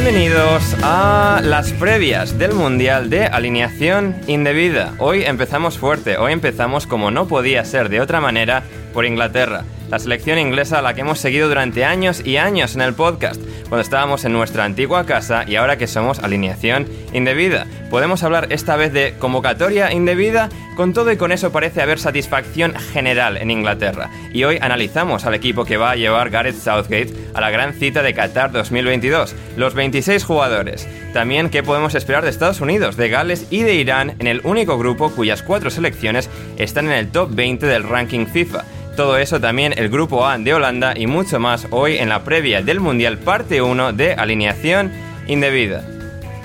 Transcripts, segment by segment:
Bienvenidos a las previas del Mundial de Alineación Indebida. Hoy empezamos fuerte, hoy empezamos como no podía ser de otra manera por Inglaterra, la selección inglesa a la que hemos seguido durante años y años en el podcast, cuando estábamos en nuestra antigua casa y ahora que somos alineación indebida. Podemos hablar esta vez de convocatoria indebida, con todo y con eso parece haber satisfacción general en Inglaterra. Y hoy analizamos al equipo que va a llevar Gareth Southgate a la gran cita de Qatar 2022, los 26 jugadores. También qué podemos esperar de Estados Unidos, de Gales y de Irán en el único grupo cuyas cuatro selecciones están en el top 20 del ranking FIFA. Todo eso también el grupo A de Holanda y mucho más hoy en la previa del Mundial parte 1 de alineación indebida.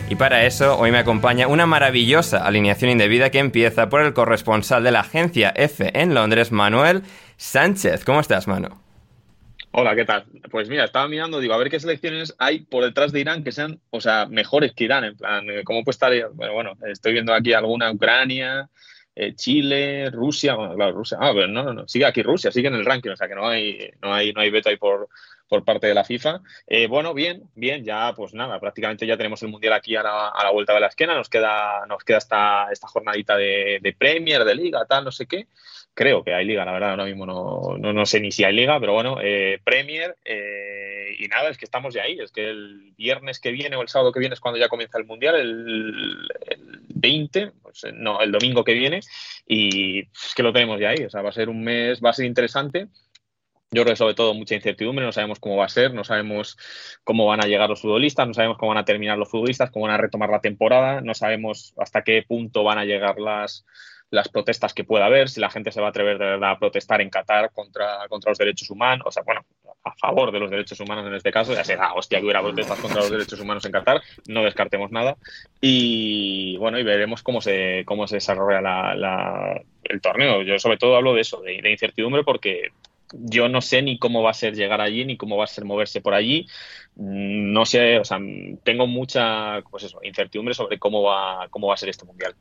Y para eso hoy me acompaña una maravillosa alineación indebida que empieza por el corresponsal de la agencia F en Londres, Manuel Sánchez. ¿Cómo estás, Manu? Hola, ¿qué tal? Pues mira, estaba mirando, digo, a ver qué selecciones hay por detrás de Irán que sean, o sea, mejores que Irán, en plan, ¿cómo puede estar? Bueno, bueno, estoy viendo aquí alguna Ucrania, eh, Chile, Rusia, bueno, claro, Rusia, ah, pero no, no, no, sigue aquí Rusia, sigue en el ranking, o sea que no hay, no hay, no hay veto ahí por, por parte de la FIFA. Eh, bueno, bien, bien, ya pues nada, prácticamente ya tenemos el Mundial aquí a la, a la vuelta de la esquina, nos queda, nos queda esta, esta jornadita de, de Premier, de Liga, tal, no sé qué. Creo que hay liga, la verdad, ahora mismo no, no, no sé ni si hay liga, pero bueno, eh, Premier eh, y nada, es que estamos ya ahí, es que el viernes que viene o el sábado que viene es cuando ya comienza el Mundial, el, el 20, pues, no, el domingo que viene, y es que lo tenemos ya ahí, o sea, va a ser un mes, va a ser interesante. Yo creo que sobre todo mucha incertidumbre, no sabemos cómo va a ser, no sabemos cómo van a llegar los futbolistas, no sabemos cómo van a terminar los futbolistas, cómo van a retomar la temporada, no sabemos hasta qué punto van a llegar las, las protestas que pueda haber, si la gente se va a atrever de verdad a protestar en Qatar contra, contra los derechos humanos, o sea, bueno, a favor de los derechos humanos en este caso, ya será, hostia, que hubiera protestas contra los derechos humanos en Qatar, no descartemos nada, y bueno, y veremos cómo se, cómo se desarrolla la, el torneo. Yo sobre todo hablo de eso, de, de incertidumbre, porque yo no sé ni cómo va a ser llegar allí, ni cómo va a ser moverse por allí. No sé, o sea, tengo mucha pues eso, incertidumbre sobre cómo va, cómo va a ser este mundial.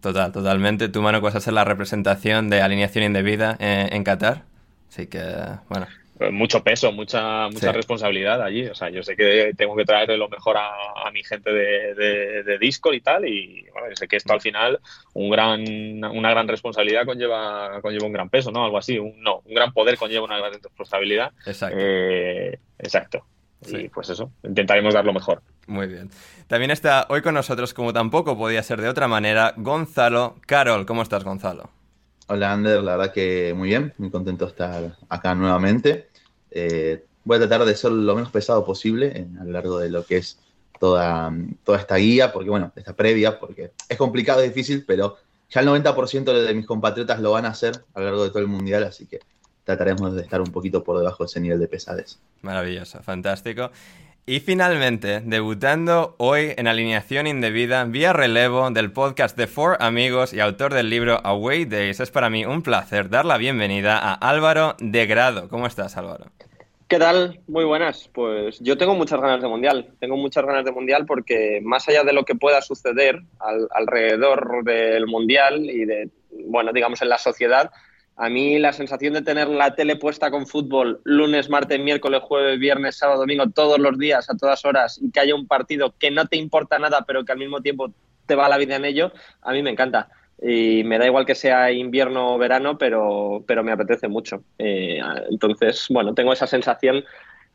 Total, totalmente. Tu mano vas a ser la representación de alineación indebida en, en Qatar. Así que, bueno. Mucho peso, mucha, mucha sí. responsabilidad allí. O sea, yo sé que tengo que traerle lo mejor a, a mi gente de, de, de, Discord y tal. Y bueno, yo sé que esto al final, un gran, una gran responsabilidad conlleva, conlleva un gran peso, ¿no? Algo así. Un, no, un gran poder conlleva una gran responsabilidad. Exacto. Eh, exacto. Sí. Y pues eso, intentaremos dar lo mejor. Muy bien. También está hoy con nosotros, como tampoco podía ser de otra manera, Gonzalo Carol. ¿Cómo estás, Gonzalo? Hola, Ander. La verdad que muy bien, muy contento de estar acá nuevamente. Eh, voy a tratar de ser lo menos pesado posible a lo largo de lo que es toda, toda esta guía, porque bueno, esta previa, porque es complicado, es difícil, pero ya el 90% de mis compatriotas lo van a hacer a lo largo de todo el mundial, así que trataremos de estar un poquito por debajo de ese nivel de pesadez. Maravilloso, fantástico. Y finalmente, debutando hoy en alineación indebida vía relevo del podcast de Four Amigos y autor del libro Away Days, es para mí un placer dar la bienvenida a Álvaro de Grado. ¿Cómo estás, Álvaro? ¿Qué tal? Muy buenas. Pues yo tengo muchas ganas de Mundial. Tengo muchas ganas de Mundial porque más allá de lo que pueda suceder alrededor del Mundial y de, bueno, digamos en la sociedad, a mí la sensación de tener la tele puesta con fútbol lunes, martes, miércoles, jueves, viernes, sábado, domingo, todos los días, a todas horas, y que haya un partido que no te importa nada, pero que al mismo tiempo te va la vida en ello, a mí me encanta. Y me da igual que sea invierno o verano, pero, pero me apetece mucho. Eh, entonces, bueno, tengo esa sensación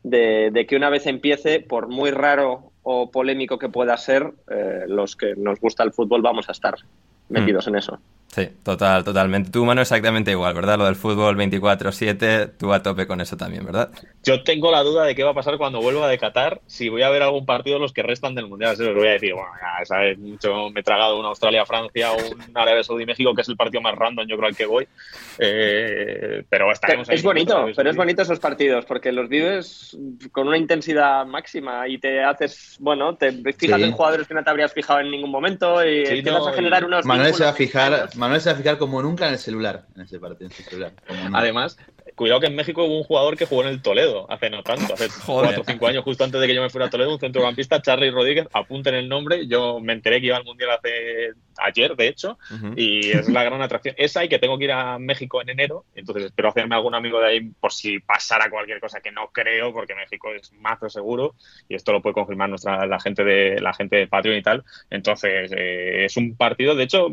de, que una vez empiece, por muy raro o polémico que pueda ser, eh, los que nos gusta el fútbol vamos a estar metidos mm. en eso. Sí, total, totalmente. Tu mano exactamente igual, ¿verdad? Lo del fútbol 24-7, tú a tope con eso también, ¿verdad? Yo tengo la duda de qué va a pasar cuando vuelva de Qatar, si voy a ver algún partido de los que restan del Mundial. Se los voy a decir, bueno, ya sabes, mucho me he tragado una Australia-Francia o un Arabia Saudí-México, que es el partido más random, yo creo, al que voy. Eh, pero estaremos Es bonito, pero es bonito esos partidos, porque los vives con una intensidad máxima y te haces, bueno, te fijas en jugadores que no te habrías fijado en ningún momento y empiezas a generar unos... Manuel se va a fijar Manuel se va a fijar como nunca en el celular, en ese partido, celular. Además, cuidado que en México hubo un jugador que jugó en el Toledo hace no tanto, hace 4 o 5 años, justo antes de que yo me fuera a Toledo, un centrocampista, Charlie Rodríguez, apunten el nombre, yo me enteré que iba al Mundial hace ayer, de hecho, y es la gran atracción. Esa y que tengo que ir a México en enero, entonces espero hacerme algún amigo de ahí por si pasara cualquier cosa que no creo, porque México es más seguro, y esto lo puede confirmar nuestra, la gente de la gente de Patreon y tal. Entonces, eh, es un partido, de hecho,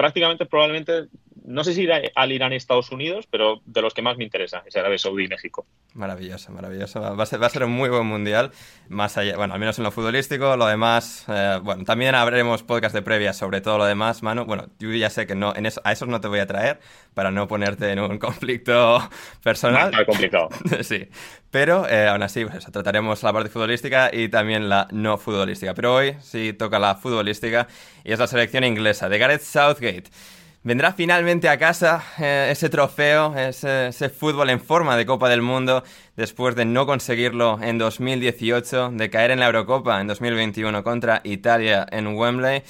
prácticamente probablemente, no sé si al Irán y Estados Unidos, pero de los que más me interesa, es Arabia Saudí y México. Maravilloso, maravilloso. Va a, ser, va a ser un muy buen mundial, más allá, bueno, al menos en lo futbolístico, lo demás, eh, bueno, también habremos podcast de previa sobre todo lo demás, Manu. Bueno, yo ya sé que no, en eso, a esos no te voy a traer para no ponerte en un conflicto personal. Muy complicado. sí, pero eh, aún así, pues trataremos la parte futbolística y también la no futbolística. Pero hoy sí toca la futbolística y es la selección inglesa de Gareth Southgate. Vendrá finalmente a casa eh, ese trofeo, ese, fútbol en forma de Copa del Mundo, después de no conseguirlo en 2018, de caer en la Eurocopa en 2021 contra Italia en Wembley.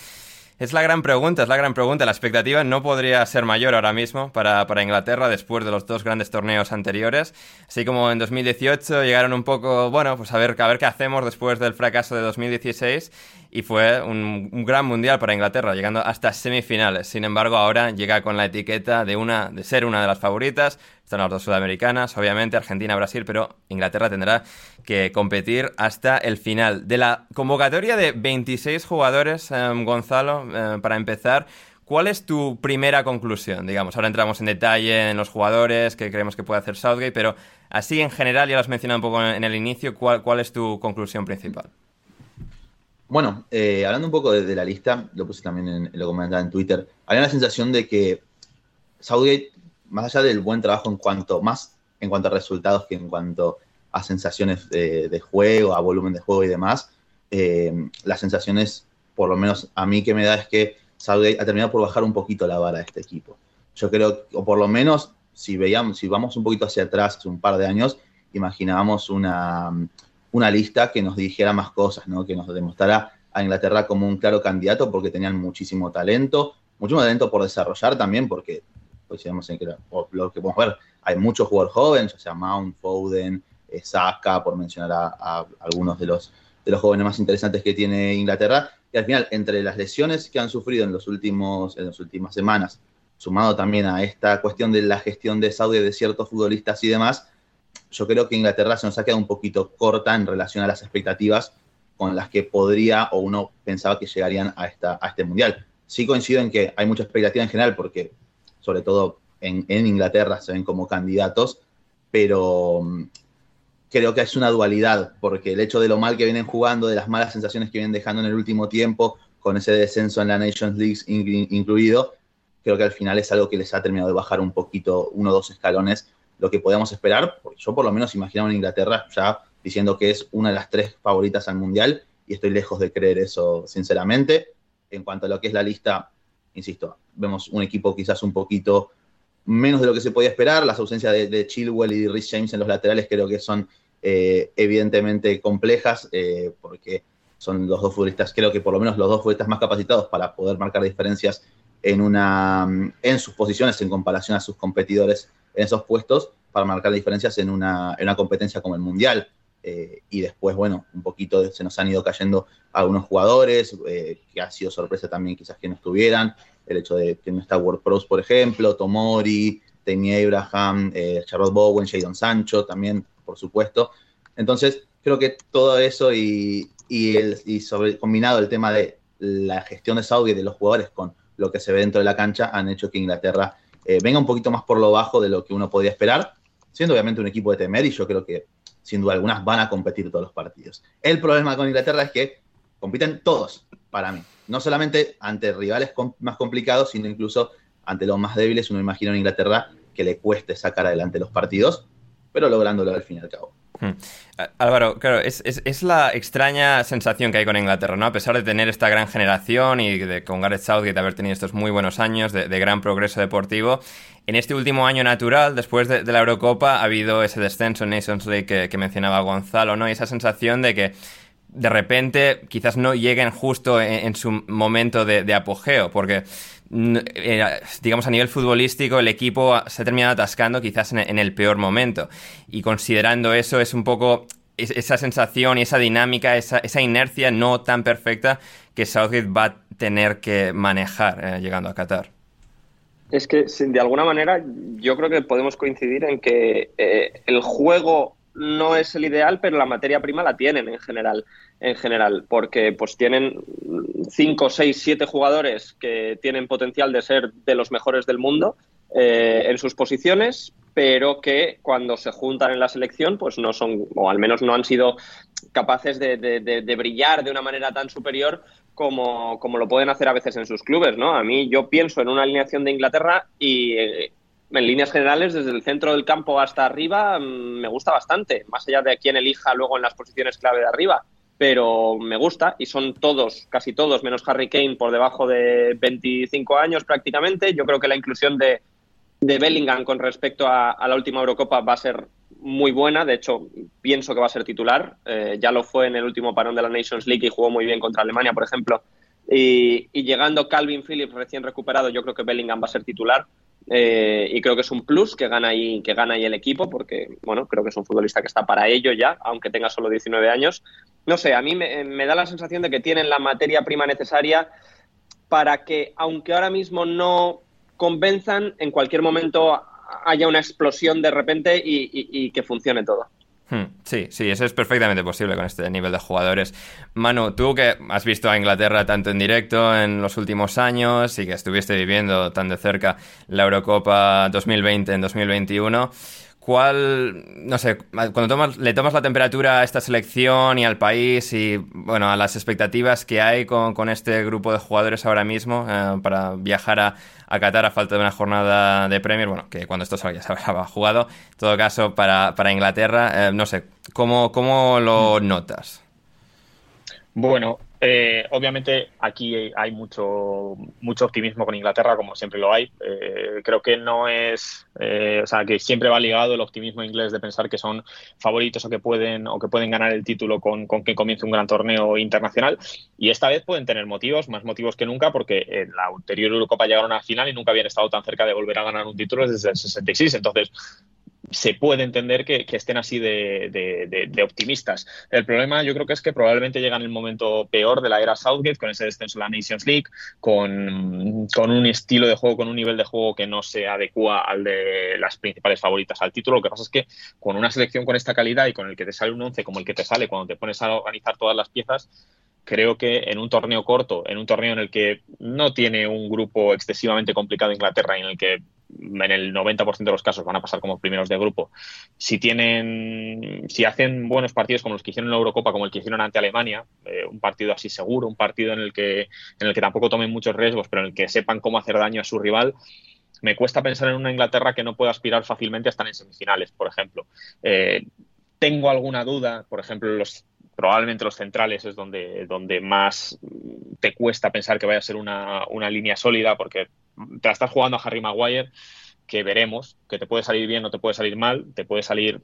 Es la gran pregunta, es la gran pregunta. La expectativa no podría ser mayor ahora mismo para, para, Inglaterra después de los dos grandes torneos anteriores. Así como en 2018 llegaron un poco, bueno, pues a ver, a ver qué hacemos después del fracaso de 2016 y fue un, gran mundial para Inglaterra, llegando hasta semifinales. Sin embargo, ahora llega con la etiqueta de, una, de ser una de las favoritas. Están las dos sudamericanas, obviamente, Argentina, Brasil, pero Inglaterra tendrá que competir hasta el final. De la convocatoria de 26 jugadores, em, Gonzalo, em, para empezar, ¿Cuál es tu primera conclusión? Digamos, ahora entramos en detalle en los jugadores que creemos que puede hacer Southgate, pero así en general, ya lo has mencionado un poco en el inicio, ¿cuál, cuál es tu conclusión principal? Bueno, eh, hablando un poco de, la lista, lo puse también en, lo comentaba en Twitter, había la sensación de que Southgate, más allá del buen trabajo en cuanto, más en cuanto a resultados que en cuanto a sensaciones de, juego, a volumen de juego y demás, eh, las sensaciones, por lo menos a mí que me da, es que Southgate ha terminado por bajar un poquito la vara de este equipo. Yo creo, o por lo menos, si veíamos, si vamos un poquito hacia atrás, un par de años, imaginábamos una una lista que nos dijera más cosas, ¿no? que nos demostrara a Inglaterra como un claro candidato porque tenían muchísimo talento, muchísimo talento por desarrollar también, porque pues, en que lo que podemos ver, hay muchos jugadores jóvenes, o sea Mount, Foden, Saka, por mencionar a, algunos de los, de los jóvenes más interesantes que tiene Inglaterra. Y al final, entre las lesiones que han sufrido en, los últimos, en las últimas semanas, sumado también a esta cuestión de la gestión de Saudi de ciertos futbolistas y demás, yo creo que Inglaterra se nos ha quedado un poquito corta en relación a las expectativas con las que podría o uno pensaba que llegarían a, esta, a este mundial. Sí coincido en que hay mucha expectativa en general, porque sobre todo en, Inglaterra se ven como candidatos, pero creo que es una dualidad, porque el hecho de lo mal que vienen jugando, de las malas sensaciones que vienen dejando en el último tiempo, con ese descenso en la Nations League incluido, creo que al final es algo que les ha terminado de bajar un poquito, uno o dos escalones lo que podíamos esperar, porque yo por lo menos imaginaba en Inglaterra ya diciendo que es una de las tres favoritas al Mundial y estoy lejos de creer eso, sinceramente. En cuanto a lo que es la lista, insisto, vemos un equipo quizás un poquito menos de lo que se podía esperar. Las ausencias de, Chilwell y de Rhys James en los laterales creo que son eh, evidentemente complejas, eh, porque son los dos futbolistas, creo que por lo menos los dos futbolistas más capacitados para poder marcar diferencias en, una, en sus posiciones en comparación a sus competidores en esos puestos, para marcar diferencias en una, en una competencia como el Mundial. Eh, y después, bueno, un poquito se nos han ido cayendo algunos jugadores, que ha sido sorpresa también quizás que no estuvieran el hecho de que no está World Pros, por ejemplo, Tomori, Temi Abraham, Charlotte Bowen, Jadon Sancho también, por supuesto. Entonces, creo que todo eso y, y, sobre, combinado el tema de la gestión de Saudi y de los jugadores con lo que se ve dentro de la cancha han hecho que Inglaterra eh, venga un poquito más por lo bajo de lo que uno podía esperar, siendo obviamente un equipo de temer y yo creo que sin duda algunas van a competir todos los partidos. El problema con Inglaterra es que compiten todos, para mí no solamente ante rivales más complicados, sino incluso ante los más débiles. Uno imagina en Inglaterra que le cueste sacar adelante los partidos, pero lográndolo al fin y al cabo. Hmm. Álvaro, claro, es, la extraña sensación que hay con Inglaterra, ¿no? A pesar de tener esta gran generación y de con Gareth Southgate haber tenido estos muy buenos años de, gran progreso deportivo, en este último año natural, después de, la Eurocopa, ha habido ese descenso en Nations League que, mencionaba Gonzalo, ¿no? Y esa sensación de que de repente quizás no lleguen justo en, su momento de, apogeo, porque digamos a nivel futbolístico el equipo se ha terminado atascando quizás en, el peor momento y considerando eso es un poco esa sensación y esa dinámica, esa, inercia no tan perfecta que Southgate va a tener que manejar eh, llegando a Qatar. Es que de alguna manera yo creo que podemos coincidir en que eh, el juego no es el ideal, pero la materia prima la tienen en general, en general, porque pues tienen 5, 6, 7 jugadores que tienen potencial de ser de los mejores del mundo eh, en sus posiciones, pero que cuando se juntan en la selección, pues no son, o al menos no han sido capaces de, brillar de una manera tan superior como, como, lo pueden hacer a veces en sus clubes, ¿no? A mí yo pienso en una alineación de Inglaterra y eh, en líneas generales, desde el centro del campo hasta arriba, mm, me gusta bastante, más allá de quién elija luego en las posiciones clave de arriba. Pero me gusta y son todos, casi todos, menos Harry Kane, por debajo de 25 años prácticamente. Yo creo que la inclusión de, Bellingham con respecto a, la última Eurocopa va a ser muy buena. De hecho, pienso que va a ser titular. Eh, ya lo fue en el último parón de la Nations League y jugó muy bien contra Alemania, por ejemplo. Y, y llegando Calvin Phillips recién recuperado, yo creo que Bellingham va a ser titular. Eh, y creo que es un plus que gana, ahí, que gana ahí el equipo, porque bueno, creo que es un futbolista que está para ello ya, aunque tenga solo 19 años. No sé, a mí me, da la sensación de que tienen la materia prima necesaria para que, aunque ahora mismo no convenzan, en cualquier momento haya una explosión de repente y que funcione todo. Hmm, sí, sí, eso es perfectamente posible con este nivel de jugadores. Manu, tú que has visto a Inglaterra tanto en directo en los últimos años y que estuviste viviendo tan de cerca la Eurocopa 2020 en 2021, ¿cuál, no sé, cuando le tomas la temperatura a esta selección y al país y, bueno, a las expectativas que hay con, este grupo de jugadores ahora mismo eh, para viajar a, a Qatar a falta de una jornada de Premier, bueno, que cuando esto salga ya se habrá jugado, en todo caso para, Inglaterra, eh, no sé, ¿cómo, ¿cómo lo notas? Bueno, eh, obviamente aquí hay mucho, mucho optimismo con Inglaterra, como siempre lo hay. Eh, creo que no es, eh, o sea, que siempre va ligado el optimismo inglés de pensar que son favoritos o que pueden o que pueden ganar el título con, con que comience un gran torneo internacional. Y esta vez pueden tener motivos, más motivos que nunca, porque en la anterior Eurocopa llegaron a la final y nunca habían estado tan cerca de volver a ganar un título desde el 66. Entonces, se puede entender que, estén así de, optimistas. El problema yo creo que es que probablemente llegan en el momento peor de la era Southgate, con ese descenso de la Nations League, con, con, un estilo de juego, con un nivel de juego que no se adecua al de las principales favoritas al título. Lo que pasa es que con una selección con esta calidad y con el que te sale un 11 como el que te sale cuando te pones a organizar todas las piezas, creo que en un torneo corto, en un torneo en el que no tiene un grupo excesivamente complicado Inglaterra y en el que en el 90% de los casos van a pasar como primeros de grupo. Si tienen, si hacen buenos partidos como los que hicieron en la Eurocopa, como el que hicieron ante Alemania, eh, un partido así seguro, un partido en el que en el que tampoco tomen muchos riesgos, pero en el que sepan cómo hacer daño a su rival, me cuesta pensar en una Inglaterra que no pueda aspirar fácilmente a estar en semifinales, por ejemplo. Eh, tengo alguna duda, por ejemplo, los, probablemente los centrales es donde, donde más te cuesta pensar que vaya a ser una, línea sólida, porque te la estás jugando a Harry Maguire, que veremos, que te puede salir bien o te puede salir mal, te puede salir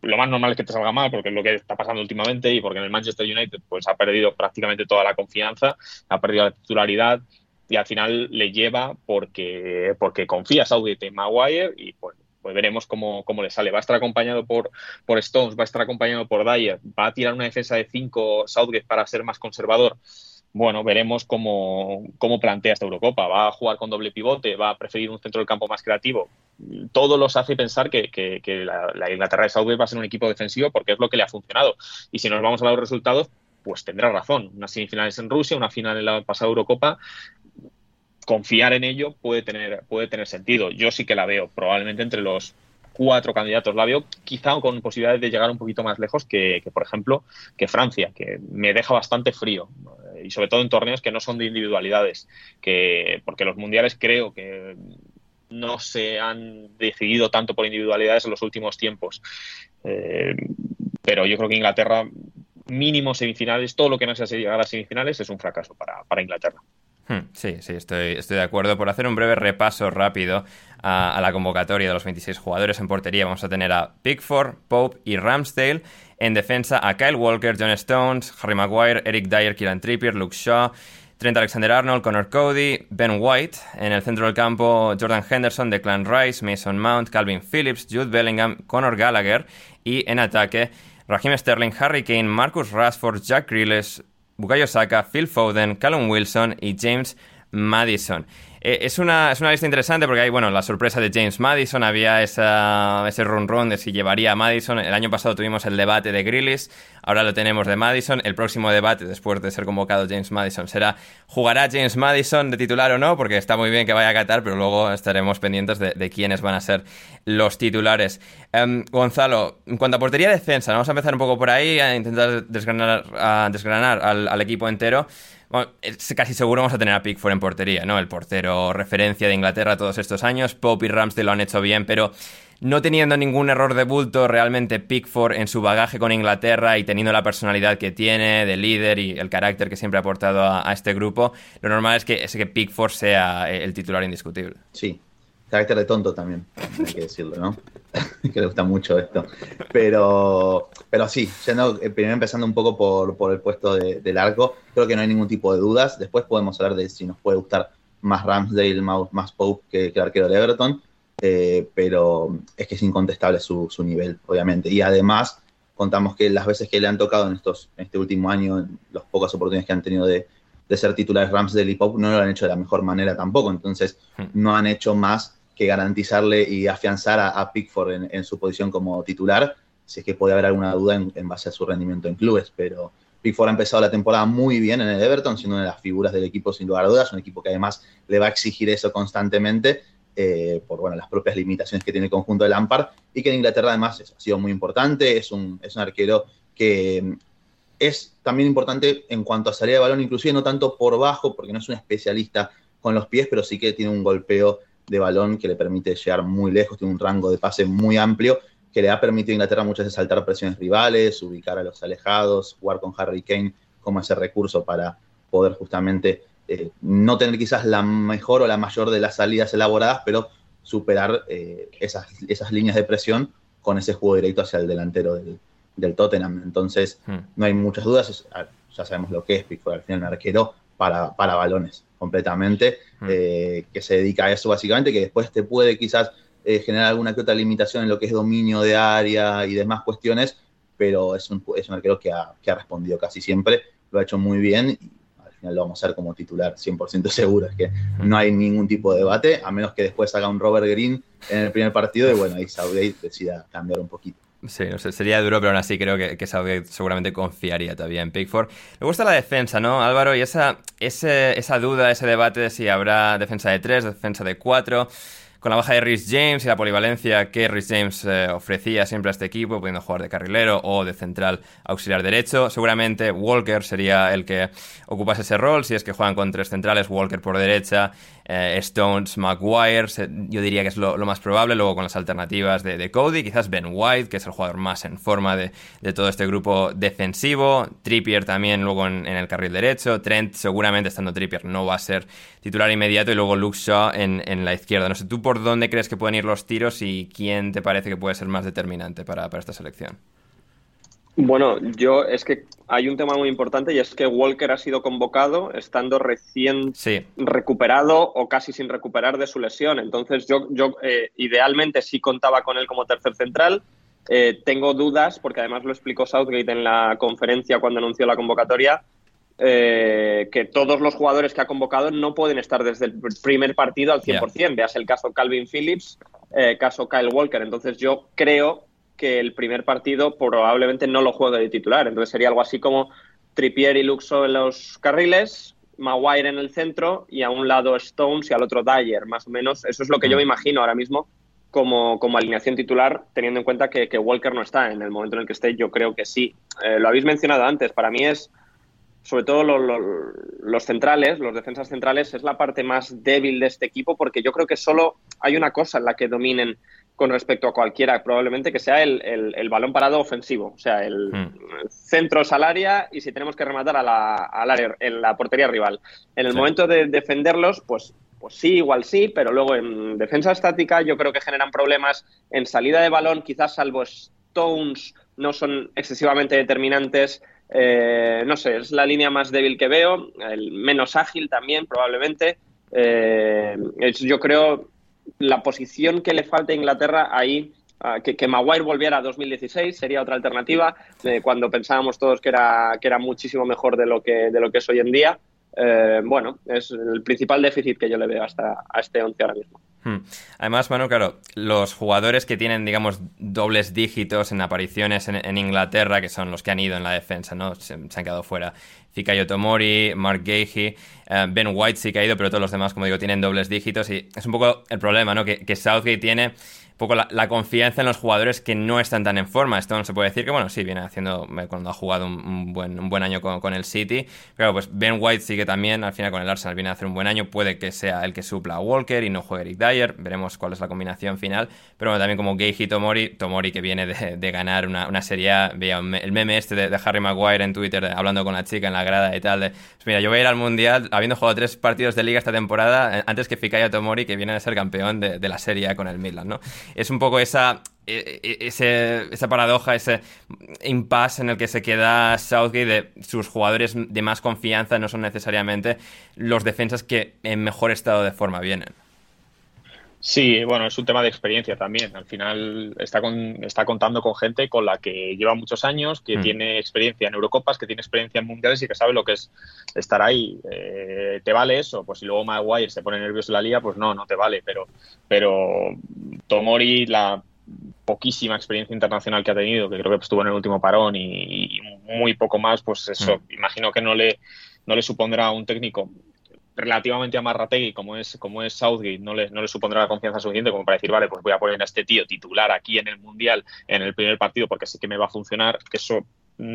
lo más normal es que te salga mal, porque es lo que está pasando últimamente y porque en el Manchester United pues ha perdido prácticamente toda la confianza, ha perdido la titularidad y al final le lleva porque, porque confía Southgate en Maguire y pues, pues veremos cómo, cómo, le sale. Va a estar acompañado por, por Stones, va a estar acompañado por Dyer, va a tirar una defensa de 5 Southgate para ser más conservador. Bueno, veremos cómo, cómo plantea esta Eurocopa. ¿Va a jugar con doble pivote? ¿Va a preferir un centro del campo más creativo? Todo los hace pensar que, que, la, Inglaterra de Southgate va a ser un equipo defensivo porque es lo que le ha funcionado. Y si nos vamos a los resultados, pues tendrá razón. Unas semifinales en Rusia, una final en la pasada Eurocopa confiar en ello puede tener, puede tener sentido. Yo sí que la veo, probablemente entre los cuatro candidatos. La veo quizá con posibilidades de llegar un poquito más lejos que, por ejemplo, que Francia, que me deja bastante frío. Y sobre todo en torneos que no son de individualidades. Que, porque los mundiales creo que no se han decidido tanto por individualidades en los últimos tiempos. Eh, pero yo creo que Inglaterra, mínimo semifinales, todo lo que no sea llegar a semifinales es un fracaso para, para Inglaterra. Hmm, sí, sí, estoy, estoy de acuerdo. Por hacer un breve repaso rápido a, la convocatoria de los 26 jugadores en portería, vamos a tener a Pickford, Pope y Ramsdale. En defensa a Kyle Walker, John Stones, Harry Maguire, Eric Dyer, Kieran Trippier, Luke Shaw, Trent Alexander-Arnold, Connor Cody, Ben White. En el centro del campo, Jordan Henderson, Declan Rice, Mason Mount, Calvin Phillips, Jude Bellingham, Connor Gallagher. Y en ataque, Raheem Sterling, Harry Kane, Marcus Rashford, Jack Grealish, Bukayo Saka, Phil Foden, Callum Wilson y James Madison. Eh, es, una, es una lista interesante porque hay, bueno, la sorpresa de James Madison, había esa, ese run run de si llevaría a Madison. El año pasado tuvimos el debate de Grillis, ahora lo tenemos de Madison. El próximo debate, después de ser convocado James Madison, será ¿jugará James Madison de titular o no? Porque está muy bien que vaya a Qatar, pero luego estaremos pendientes de, quiénes van a ser los titulares. Em, Gonzalo, en cuanto a portería defensa, vamos a empezar un poco por ahí, a intentar desgranar, desgranar al, equipo entero. Es casi seguro vamos a tener a Pickford en portería, ¿no? El portero referencia de Inglaterra todos estos años. Pope y Ramsdale lo han hecho bien, pero no teniendo ningún error de bulto, realmente Pickford en su bagaje con Inglaterra y teniendo la personalidad que tiene de líder y el carácter que siempre ha aportado a, este grupo, lo normal es que, es que Pickford sea el titular indiscutible. Sí, carácter de tonto también, hay que decirlo, ¿no? que le gusta mucho esto. Pero, pero sí, eh, primero empezando un poco por, el puesto de, del arco, creo que no hay ningún tipo de dudas. Después podemos hablar de si nos puede gustar más Ramsdale, más, Pope que, el arquero de Everton, eh, pero es que es incontestable su, nivel, obviamente. Y además, contamos que las veces que le han tocado en, estos, en este último año, en las pocas oportunidades que han tenido de, de ser titulares Ramsdale y Pope, no lo han hecho de la mejor manera tampoco. Entonces, hmm. no han hecho más que garantizarle y afianzar a, Pickford en, su posición como titular, si es que puede haber alguna duda en, base a su rendimiento en clubes, pero Pickford ha empezado la temporada muy bien en el Everton, siendo una de las figuras del equipo sin lugar a dudas, un equipo que además le va a exigir eso constantemente eh, por bueno, las propias limitaciones que tiene el conjunto de Lampard y que en Inglaterra además ha sido muy importante, es un, es un arquero que es también importante en cuanto a salida de balón, inclusive no tanto por bajo, porque no es un especialista con los pies, pero sí que tiene un golpeo de balón que le permite llegar muy lejos, tiene un rango de pase muy amplio que le ha permitido a Inglaterra muchas veces saltar presiones rivales, ubicar a los alejados, jugar con Harry Kane como ese recurso para poder justamente eh, no tener quizás la mejor o la mayor de las salidas elaboradas, pero superar eh, esas, esas líneas de presión con ese juego directo hacia el delantero del, del Tottenham. Entonces, hmm. no hay muchas dudas, ya sabemos lo que es Pickford, al final un arquero para, para balones completamente, mm. eh, que se dedica a eso básicamente, que después te puede quizás eh, generar alguna que otra limitación en lo que es dominio de área y demás cuestiones, pero es un, es un arquero que ha, que ha respondido casi siempre, lo ha hecho muy bien y al final lo vamos a hacer como titular 100% seguro, es que no hay ningún tipo de debate, a menos que después haga un Robert Green en el primer partido y bueno, ahí Southgate decida cambiar un poquito. Sí, no sé, sería duro, pero aún así creo que, que seguramente confiaría todavía en Pickford. Me gusta la defensa, ¿no, Álvaro? Y esa, esa duda, ese debate de si habrá defensa de tres, defensa de cuatro. Con la baja de Rhys James y la polivalencia que Rhys James eh, ofrecía siempre a este equipo, pudiendo jugar de carrilero o de central auxiliar derecho, seguramente Walker sería el que ocupase ese rol. Si es que juegan con tres centrales, Walker por derecha, eh, Stones, Maguire, yo diría que es lo, más probable. Luego con las alternativas de, Cody, quizás Ben White, que es el jugador más en forma de, todo este grupo defensivo. Trippier también luego en, el carril derecho. Trent, seguramente estando Trippier, no va a ser titular inmediato. Y luego Luke Shaw en, la izquierda. No sé, ¿tú por dónde crees que pueden ir los tiros y quién te parece que puede ser más determinante para esta selección? Bueno, yo es que hay un tema muy importante y es que Walker ha sido convocado estando recién recuperado o casi sin recuperar de su lesión. Entonces yo, yo eh, idealmente sí contaba con él como tercer central. Eh, tengo dudas, porque además lo explicó Southgate en la conferencia cuando anunció la convocatoria, eh, que todos los jugadores que ha convocado no pueden estar desde el primer partido al 100%. Veas el caso Calvin Phillips, caso Kyle Walker. Entonces yo creo que el primer partido probablemente no lo juegue de titular. Entonces sería algo así como Trippier y Luxo en los carriles, Maguire en el centro y a un lado Stones y al otro Dyer, más o menos. Eso es lo que yo me mm. imagino ahora mismo como, como alineación titular, teniendo en cuenta que, Walker no está en el momento en el que esté. Yo creo que sí. Eh, lo habéis mencionado antes. Para mí es, sobre todo los centrales, los defensas centrales, es la parte más débil de este equipo porque yo creo que solo hay una cosa en la que dominen con respecto a cualquiera, probablemente que sea el, el, balón parado ofensivo, o sea, el hmm. centro salaria y si tenemos que rematar a la, al área, en la portería rival. En el momento de defenderlos, pues, pues sí, igual sí, pero luego en defensa estática yo creo que generan problemas en salida de balón, quizás salvo Stones no son excesivamente determinantes. Eh, no sé, es la línea más débil que veo, el menos ágil también probablemente. Eh, yo creo la posición que le falta a Inglaterra ahí ah, que, que, Maguire volviera a 2016 sería otra alternativa cuando pensábamos todos que era, que era muchísimo mejor de lo que, de lo que es hoy en día. Eh, bueno, es el principal déficit que yo le veo hasta a este 11 ahora mismo. Hmm. Además, Manu, claro, los jugadores que tienen, digamos, dobles dígitos en apariciones en, Inglaterra, que son los que han ido en la defensa, ¿no? Se, han quedado fuera. Fikayo Tomori, Mark Gahey, eh, Ben White sí que ha ido, pero todos los demás, como digo, tienen dobles dígitos y es un poco el problema, ¿no? Que, que Southgate tiene poco la, confianza en los jugadores que no están tan en forma. Esto no se puede decir que, bueno, sí, viene haciendo cuando ha jugado un, buen, un buen año con, el City. Pero pues Ben White sigue también, al final con el Arsenal viene a hacer un buen año. Puede que sea el que supla a Walker y no juegue Eric Dyer. Veremos cuál es la combinación final. Pero bueno, también como Gay Tomori, Tomori que viene de, ganar una, una serie Veía el meme este de, Harry Maguire en Twitter hablando con la chica en la grada y tal. De, pues mira, yo voy a ir al Mundial habiendo jugado tres partidos de liga esta temporada eh, antes que Fikayo Tomori que viene a ser campeón de, de la serie con el Milan, ¿no? Es un poco esa, e, e, esa paradoja, ese impasse en el que se queda Southgate de sus jugadores de más confianza no son necesariamente los defensas que en mejor estado de forma vienen. Sí, bueno, es un tema de experiencia también. Al final está, está contando con gente con la que lleva muchos años, que mm. tiene experiencia en Eurocopas, que tiene experiencia en Mundiales y que sabe lo que es estar ahí. Eh, ¿Te vale eso? Pues si luego Maguire se pone nervioso en la liga, pues no, no te vale. Pero, pero Tomori, la poquísima experiencia internacional que ha tenido, que creo que estuvo en el último parón y, muy poco más, pues eso, mm. imagino que no le, no le supondrá a un técnico relativamente amarrategui como es, como es Southgate no le, no le supondrá la confianza suficiente como para decir, vale, pues voy a poner a este tío titular aquí en el Mundial en el primer partido porque sé que me va a funcionar, eso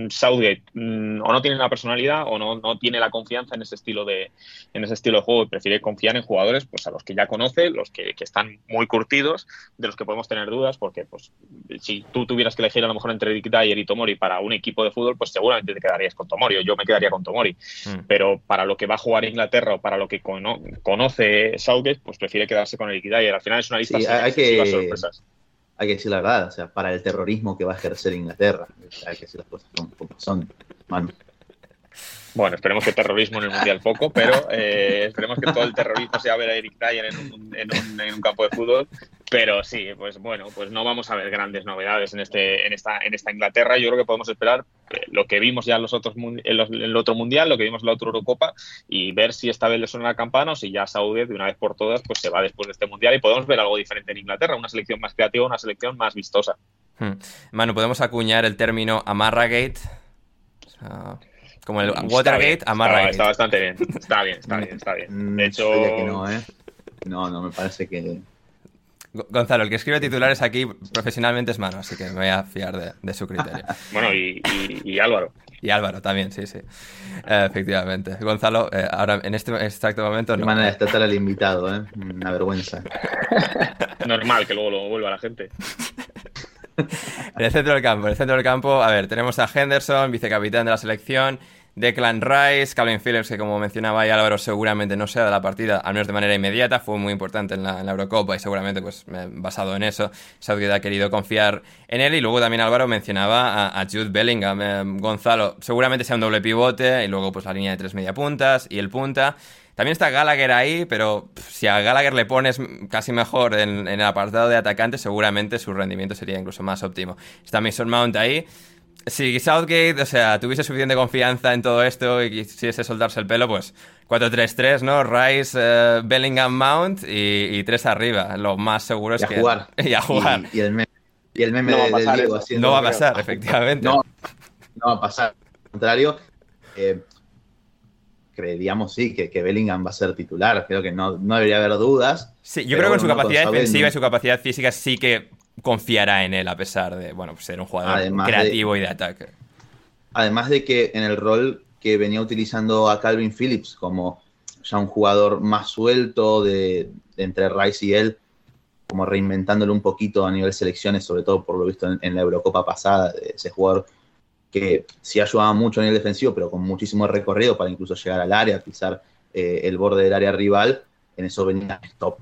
Southgate mm, o no tiene la personalidad o no, no, tiene la confianza en ese estilo de en ese estilo de juego y prefiere confiar en jugadores pues a los que ya conoce, los que, están muy curtidos, de los que podemos tener dudas, porque pues si tú tuvieras que elegir a lo mejor entre Dick Dyer y Tomori para un equipo de fútbol, pues seguramente te quedarías con Tomori o yo me quedaría con Tomori. Mm. Pero para lo que va a jugar Inglaterra o para lo que conoce Southgate, pues prefiere quedarse con el Dick Dyer. Al final es una lista sí, hay que... sorpresas hay que decir la verdad, o sea, para el terrorismo que va a ejercer Inglaterra, hay que decir las cosas como son, mano. Bueno, esperemos que terrorismo en el Mundial poco, pero eh, esperemos que todo el terrorismo sea ver a Eric Dyer en un, en, un, campo de fútbol. Pero sí, pues bueno, pues no vamos a ver grandes novedades en, este, en, esta, en esta Inglaterra. Yo creo que podemos esperar eh, lo que vimos ya en, los otros, en, el otro Mundial, lo que vimos en la otra Eurocopa y ver si esta vez le suena la campana o si ya Saudi de una vez por todas pues se va después de este Mundial y podemos ver algo diferente en Inglaterra, una selección más creativa, una selección más vistosa. Hmm. Manu, ¿podemos acuñar el término Amarragate? Como el Watergate, Amarragate. Está, bastante bien. Está bien, está bien, está bien. De hecho. no, ¿eh? No, no, me parece que. Gonzalo, el que escribe titulares aquí profesionalmente es Mano, así que me voy a fiar de, su criterio. bueno, y, Álvaro. Y Álvaro también, sí, sí. Eh, efectivamente. Gonzalo, eh, ahora en este exacto momento no. manera de tratar al invitado, ¿eh? Una vergüenza. Normal que luego lo vuelva la gente. en el centro del campo, en el centro del campo, a ver, tenemos a Henderson, vicecapitán de la selección. Declan Rice, Calvin Phillips, que como mencionaba ya Álvaro, seguramente no sea de la partida, al menos de manera inmediata, fue muy importante en la, Eurocopa y seguramente, pues, basado en eso, Southgate ha querido confiar en él. Y luego también Álvaro mencionaba a, Jude Bellingham. Eh, Gonzalo, seguramente sea un doble pivote y luego, pues, la línea de tres media puntas y el punta. También está Gallagher ahí, pero si a Gallagher le pones casi mejor en, en el apartado de atacante, seguramente su rendimiento sería incluso más óptimo. Está Mason Mount ahí. Si Southgate, o sea, tuviese suficiente confianza en todo esto y quisiese soltarse el pelo, pues 4-3-3, ¿no? Rice, eh, Bellingham, Mount y, tres arriba. Lo más seguro es y que. Jugar. Y a jugar. Y, el, meme, y el meme no del Diego No va a pasar, efectivamente. No, no va a pasar. Al contrario, eh, creeríamos sí que, que, Bellingham va a ser titular. Creo que no, no debería haber dudas. Sí, yo creo que con su capacidad defensiva y su capacidad física sí que confiará en él a pesar de, bueno, ser un jugador creativo y de ataque. Además de que en el rol que venía utilizando a Calvin Phillips como ya un jugador más suelto de, entre Rice y él, como reinventándolo un poquito a nivel selecciones, sobre todo por lo visto en, la Eurocopa pasada, ese jugador que sí ayudaba mucho a nivel defensivo, pero con muchísimo recorrido para incluso llegar al área, pisar eh, el borde del área rival, en eso venía stop,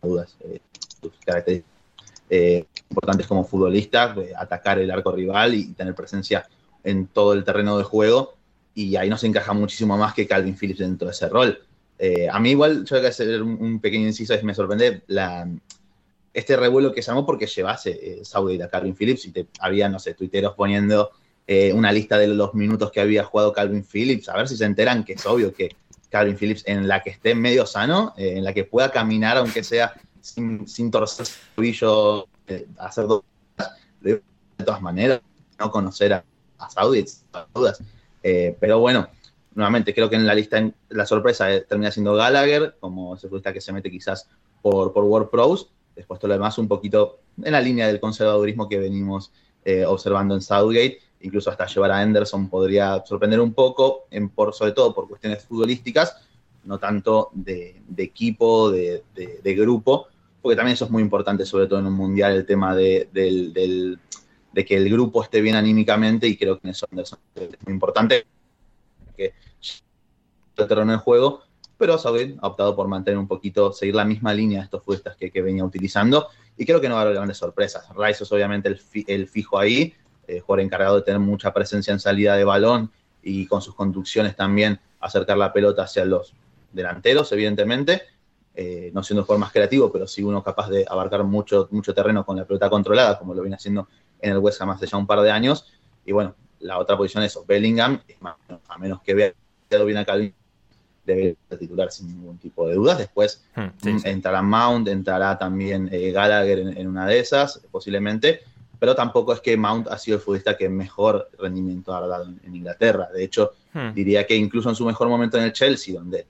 dudas, eh, características eh, importantes como futbolista, atacar el arco rival y tener presencia en todo el terreno de juego. Y ahí nos encaja muchísimo más que Calvin Phillips dentro de ese rol. Eh, a mí igual, yo voy que hacer un, pequeño inciso, es me sorprende este revuelo que se armó porque llevase eh, Saudi a Calvin Phillips y te, había, no sé, tuiteros poniendo eh, una lista de los minutos que había jugado Calvin Phillips, a ver si se enteran que es obvio que Calvin Phillips en la que esté medio sano, en la que pueda caminar aunque sea sin, sin torcer el tobillo, eh, hacer dos, de todas maneras, no conocer a, a Saudi, dudas. Eh, pero bueno, nuevamente creo que en la lista la sorpresa eh, termina siendo Gallagher, como ese futbolista que se mete quizás por, por World Pros. Después todo lo demás un poquito en la línea del conservadurismo que venimos observando en Southgate. Incluso hasta llevar a Anderson podría sorprender un poco, en, por, sobre todo por cuestiones futbolísticas, no tanto de, equipo, de, grupo, porque también eso es muy importante, sobre todo en un mundial, el tema de, que el grupo esté bien anímicamente y creo que eso es muy importante que el terreno de juego, pero Saudi ha optado por mantener un poquito, seguir la misma línea de estos futbolistas que, venía utilizando y creo que no va a haber grandes sorpresas. Rice es obviamente el, fijo ahí, eh, jugador encargado de tener mucha presencia en salida de balón y con sus conducciones también acercar la pelota hacia los delanteros, evidentemente, eh, no siendo el jugador más creativo, pero sí uno capaz de abarcar mucho, mucho terreno con la pelota controlada, como lo viene haciendo en el West Ham hace ya un par de años. Y bueno, la otra posición es Bellingham, a menos que vea bien a Calvin, debe titular sin ningún tipo de dudas. Después hmm, mm, entrará Mount, entrará también eh, Gallagher en, una de esas, posiblemente. Pero tampoco es que Mount ha sido el futbolista que mejor rendimiento ha dado en, Inglaterra. De hecho, hmm. diría que incluso en su mejor momento en el Chelsea, donde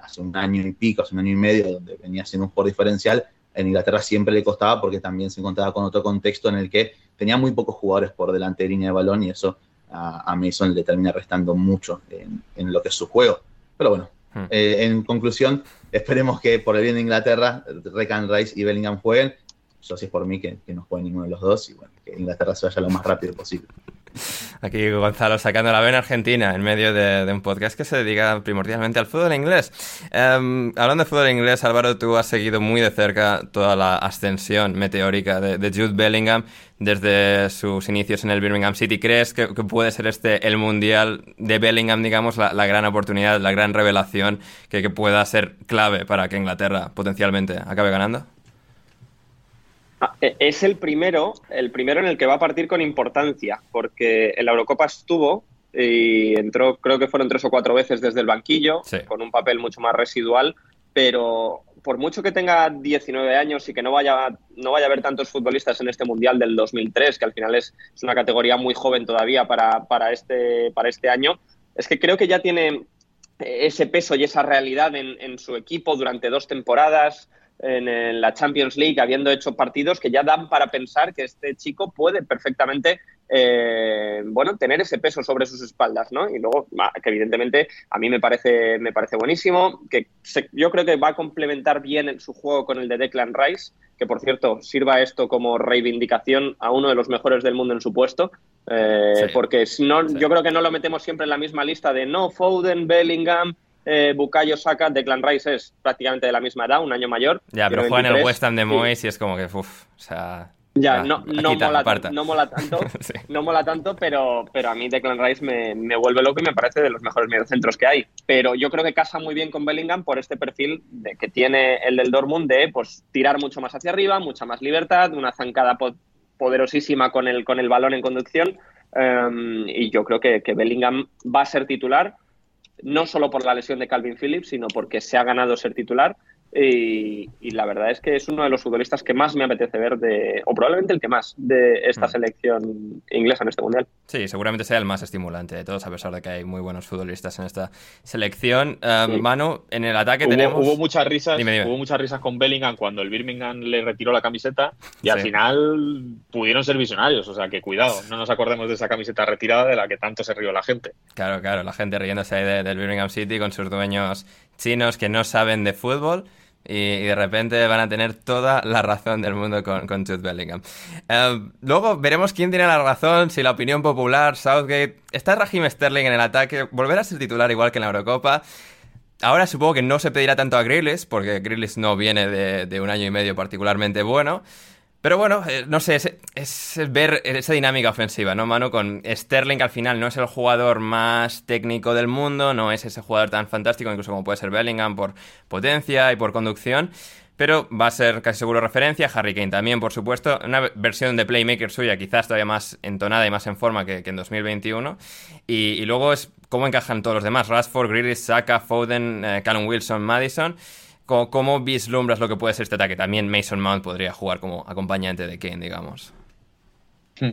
hace un año y pico, hace un año y medio, donde venía siendo un jugador diferencial, en Inglaterra siempre le costaba porque también se encontraba con otro contexto en el que tenía muy pocos jugadores por delante de línea de balón y eso a, Mason le termina restando mucho en, lo que es su juego. Pero bueno, hmm. eh, en conclusión, esperemos que por el bien de Inglaterra, Recan Rice y Bellingham jueguen. Yo sí es por mí que, que no jueguen ninguno de los dos y bueno, que Inglaterra se vaya lo más rápido posible. Aquí Gonzalo sacando la vena argentina en medio de, un podcast que se dedica primordialmente al fútbol inglés. Em, hablando de fútbol inglés, Álvaro, tú has seguido muy de cerca toda la ascensión meteórica de, Jude Bellingham desde sus inicios en el Birmingham City. ¿Crees que, puede ser este el mundial de Bellingham, digamos, la, gran oportunidad, la gran revelación que pueda ser clave para que Inglaterra potencialmente acabe ganando? Ah, e, es el primero, el primero en el que va a partir con importancia, porque en la Eurocopa estuvo y entró, creo que fueron tres o cuatro veces desde el banquillo, con un papel mucho más residual, pero por mucho que tenga 19 años y que no vaya, no vaya a haber tantos futbolistas en este Mundial del 2003, que al final es, una categoría muy joven todavía para, para, este, para este año, es que creo que ya tiene ese peso y esa realidad en, en su equipo durante dos temporadas, en la Champions League, habiendo hecho partidos que ya dan para pensar que este chico puede perfectamente eh, bueno, tener ese peso sobre sus espaldas, ¿no? Y luego, que evidentemente a mí me parece, me parece buenísimo, que yo creo que va a complementar bien su juego con el de Declan Rice, que por cierto sirva esto como reivindicación a uno de los mejores del mundo en su puesto, eh, porque si no, yo creo que no lo metemos siempre en la misma lista de no, Foden, Bellingham, eh, Bukayo Saka, Declan Rice es prácticamente de la misma edad, un año mayor. Ya, pero juega en el West Ham de Moyes y es como que, uff, o sea... Ya, no, no, mola, no, mola, tanto, no mola tanto, pero, pero a mí Declan Rice me, me, vuelve loco y me parece de los mejores mediocentros que hay. Pero yo creo que casa muy bien con Bellingham por este perfil de que tiene el del Dortmund de pues tirar mucho más hacia arriba, mucha más libertad, una zancada poderosísima con el, con el balón en conducción. Em, y yo creo que, que Bellingham va a ser titular, no solo por la lesión de Calvin Phillips, sino porque se ha ganado ser titular y, la verdad es que es uno de los futbolistas que más me apetece ver, de, o probablemente el que más, de esta mm. selección inglesa en este mundial. Sí, seguramente sea el más estimulante de todos, a pesar de que hay muy buenos futbolistas en esta selección. Um, Manu, en el ataque tenemos. Hubo muchas risas, hubo muchas risas con Bellingham cuando el Birmingham le retiró la camiseta y al final pudieron ser visionarios, o sea que cuidado, no nos acordemos de esa camiseta retirada de la que tanto se rió la gente. Claro, claro, la gente riéndose ahí del Birmingham City con sus dueños chinos que no saben de fútbol y, de repente van a tener toda la razón del mundo con, con Jude Bellingham. Eh, luego veremos quién tiene la razón, si la opinión popular, Southgate. Está Raheem Sterling en el ataque, volverá a ser titular igual que en la Eurocopa. Ahora supongo que no se pedirá tanto a Grealish, porque Grealish no viene de, de un año y medio particularmente bueno. Pero bueno, eh, no sé, es, ver esa dinámica ofensiva, ¿no, Mano? Con Sterling, que al final no es el jugador más técnico del mundo, no es ese jugador tan fantástico, incluso como puede ser Bellingham por potencia y por conducción, pero va a ser casi seguro referencia. Harry Kane también, por supuesto. Una versión de Playmaker suya, quizás todavía más entonada y más en forma que, en 2021. Y, luego es cómo encajan todos los demás: Rashford, Grealish, Saka, Foden, eh, Callum Wilson, Madison. ¿Cómo, vislumbras lo que puede ser este ataque? También Mason Mount podría jugar como acompañante de Kane, digamos. Hmm.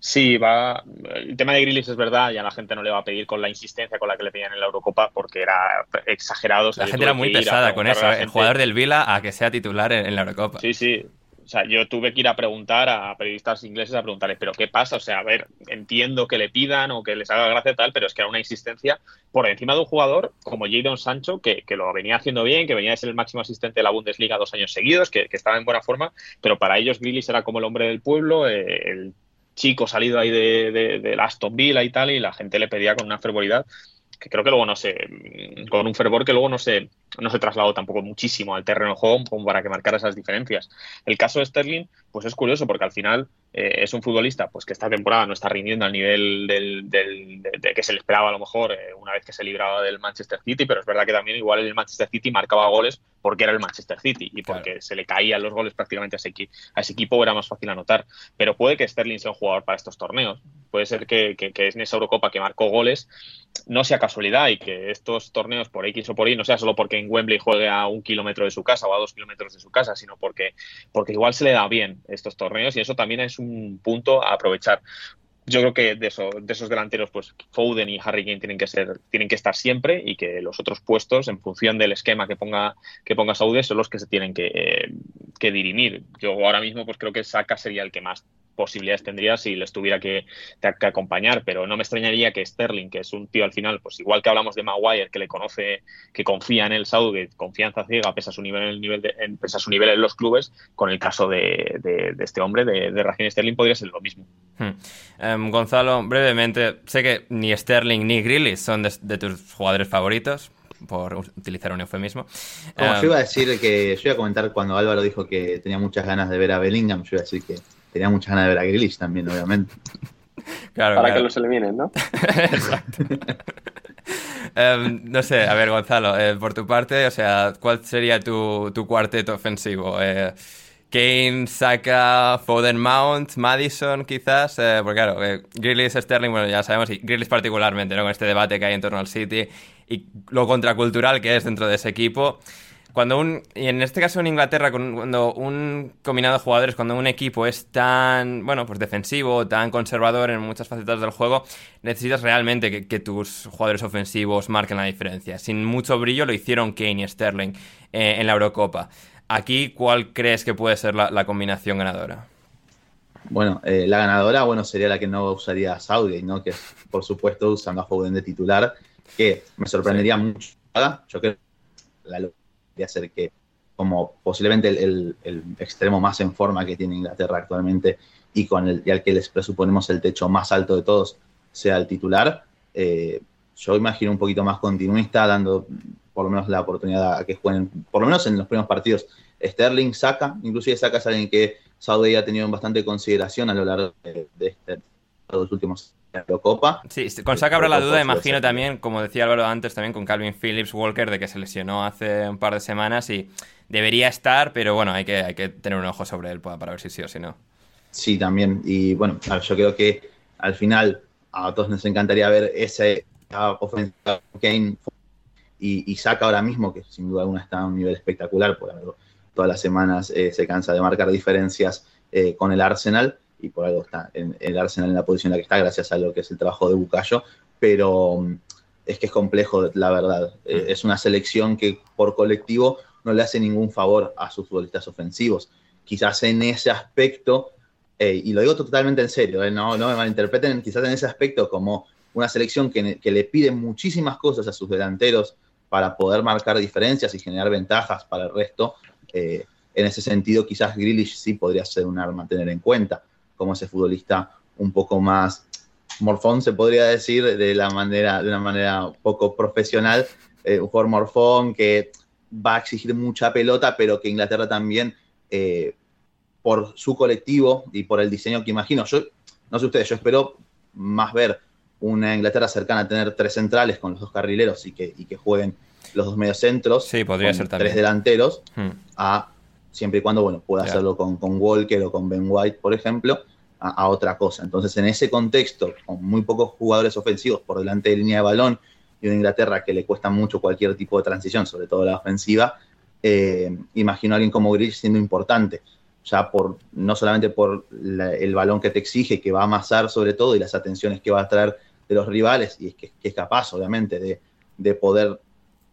Sí, va. El tema de Grealish es verdad, ya la gente no le va a pedir con la insistencia con la que le pedían en la Eurocopa porque era exagerado. La gente era muy pesada con eso, ¿eh? el jugador del Vila a que sea titular en la Eurocopa. Sí, sí. O sea, yo tuve que ir a preguntar a periodistas ingleses a preguntarles, ¿pero qué pasa? O sea, a ver, entiendo que le pidan o que les haga gracia tal, pero es que era una insistencia por encima de un jugador como Jadon Sancho, que, lo venía haciendo bien, que venía a ser el máximo asistente de la Bundesliga dos años seguidos, que, estaba en buena forma, pero para ellos Grealish era como el hombre del pueblo, eh, el chico salido ahí de, de, de Aston Villa y tal, y la gente le pedía con una fervoridad que creo que luego no sé, con un fervor que luego no se, no se trasladó tampoco muchísimo al terreno de juego como para que marcara esas diferencias. El caso de Sterling, pues es curioso porque al final eh, es un futbolista pues que esta temporada no está rindiendo al nivel del, de, que se le esperaba a lo mejor eh, una vez que se libraba del Manchester City, pero es verdad que también igual el Manchester City marcaba goles porque era el Manchester City y porque se le caían los goles prácticamente a ese, a ese equipo era más fácil anotar. Pero puede que Sterling sea un jugador para estos torneos. Puede ser que, que, que en esa Eurocopa que marcó goles no sea casualidad y que estos torneos por X o por Y no sea solo porque en Wembley juegue a un kilómetro de su casa o a dos kilómetros de su casa, sino porque, porque igual se le da bien estos torneos y eso también es un punto a aprovechar. Yo creo que de, eso, de esos delanteros, pues Foden y Harry Kane tienen que ser, tienen que estar siempre y que los otros puestos, en función del esquema que ponga, que ponga Saudi, son los que se tienen que, que dirimir. Yo ahora mismo, pues creo que Saka sería el que más posibilidades tendría si les tuviera que, que, acompañar, pero no me extrañaría que Sterling, que es un tío al final, pues igual que hablamos de Maguire, que le conoce, que confía en el que confianza ciega, pesa su nivel, el nivel de, pesa su nivel en los clubes, con el caso de, de, este hombre, de, de Sterling, podría ser lo mismo. Hmm. Em, Gonzalo, brevemente, sé que ni Sterling ni Grealish son de, tus jugadores favoritos, por utilizar un eufemismo. Como yo em, iba a decir que, yo iba a comentar cuando Álvaro dijo que tenía muchas ganas de ver a Bellingham, yo iba a decir que tenía muchas ganas de ver a Grealish también, obviamente. Para que los eliminen, ¿no? Exacto. Em, no sé, a ver, Gonzalo, eh, por tu parte, o sea, ¿cuál sería tu, tu cuarteto ofensivo? Eh, Kane, Saka, Foden, Mount, Madison, quizás. Eh, porque claro, eh, Grealish, Sterling, bueno, ya sabemos, y Grealish particularmente, ¿no? Con este debate que hay en torno al City y lo contracultural que es dentro de ese equipo cuando un, y en este caso en Inglaterra, cuando un combinado de jugadores, cuando un equipo es tan, bueno, pues defensivo, tan conservador en muchas facetas del juego, necesitas realmente que, tus jugadores ofensivos marquen la diferencia. Sin mucho brillo lo hicieron Kane y Sterling eh, en la Eurocopa. Aquí, ¿cuál crees que puede ser la, combinación ganadora? Bueno, eh, la ganadora, bueno, sería la que no usaría Saudi, ¿no? Que por supuesto usando a Foden de titular, que me sorprendería mucho. Yo creo que la de hacer que, como posiblemente el, extremo más en forma que tiene Inglaterra actualmente y con el y al que les presuponemos el techo más alto de todos, sea el titular. Eh, yo imagino un poquito más continuista, dando por lo menos la oportunidad a que jueguen, por lo menos en los primeros partidos. Sterling saca, inclusive saca es alguien que Saudi ha tenido bastante consideración a lo largo de, este, los últimos Sí, con Saka habrá la duda, imagino también, como decía Álvaro antes, también con Calvin Phillips Walker, de que se lesionó hace un par de semanas y debería estar, pero bueno, hay que, hay que tener un ojo sobre él para, ver si sí o si no. Sí, también. Y bueno, yo creo que al final a todos nos encantaría ver ese ofensiva Kane y, Saca ahora mismo, que sin duda alguna está a un nivel espectacular, por algo todas las semanas eh, se cansa de marcar diferencias eh, con el Arsenal y por algo está en, el Arsenal en la posición en la que está, gracias a lo que es el trabajo de Bucayo, pero mm, es que es complejo, la verdad. Eh, mm. es una selección que por colectivo no le hace ningún favor a sus futbolistas ofensivos. Quizás en ese aspecto, y lo digo totalmente en serio, no, no me malinterpreten, quizás en ese aspecto como una selección que, que le pide muchísimas cosas a sus delanteros, para poder marcar diferencias y generar ventajas para el resto. Eh, en ese sentido, quizás Grealish sí podría ser un arma a tener en cuenta, como ese futbolista un poco más morfón, se podría decir, de, la manera, de una manera poco profesional, eh, un jugador morfón que va a exigir mucha pelota, pero que Inglaterra también, eh, por su colectivo y por el diseño que imagino, yo no sé ustedes, yo espero más ver una Inglaterra cercana a tener tres centrales con los dos carrileros y que, y que jueguen los dos mediocentros, sí, podría ser tres delanteros, hmm. a, siempre y cuando bueno, pueda hacerlo con, con, Walker o con Ben White, por ejemplo, a, otra cosa. Entonces, en ese contexto, con muy pocos jugadores ofensivos por delante de línea de balón y una Inglaterra que le cuesta mucho cualquier tipo de transición, sobre todo la ofensiva, eh, imagino a alguien como Grish siendo importante ya por no solamente por el balón que te exige, que va a amasar sobre todo y las atenciones que va a traer de los rivales y es que, es capaz, obviamente, de, poder,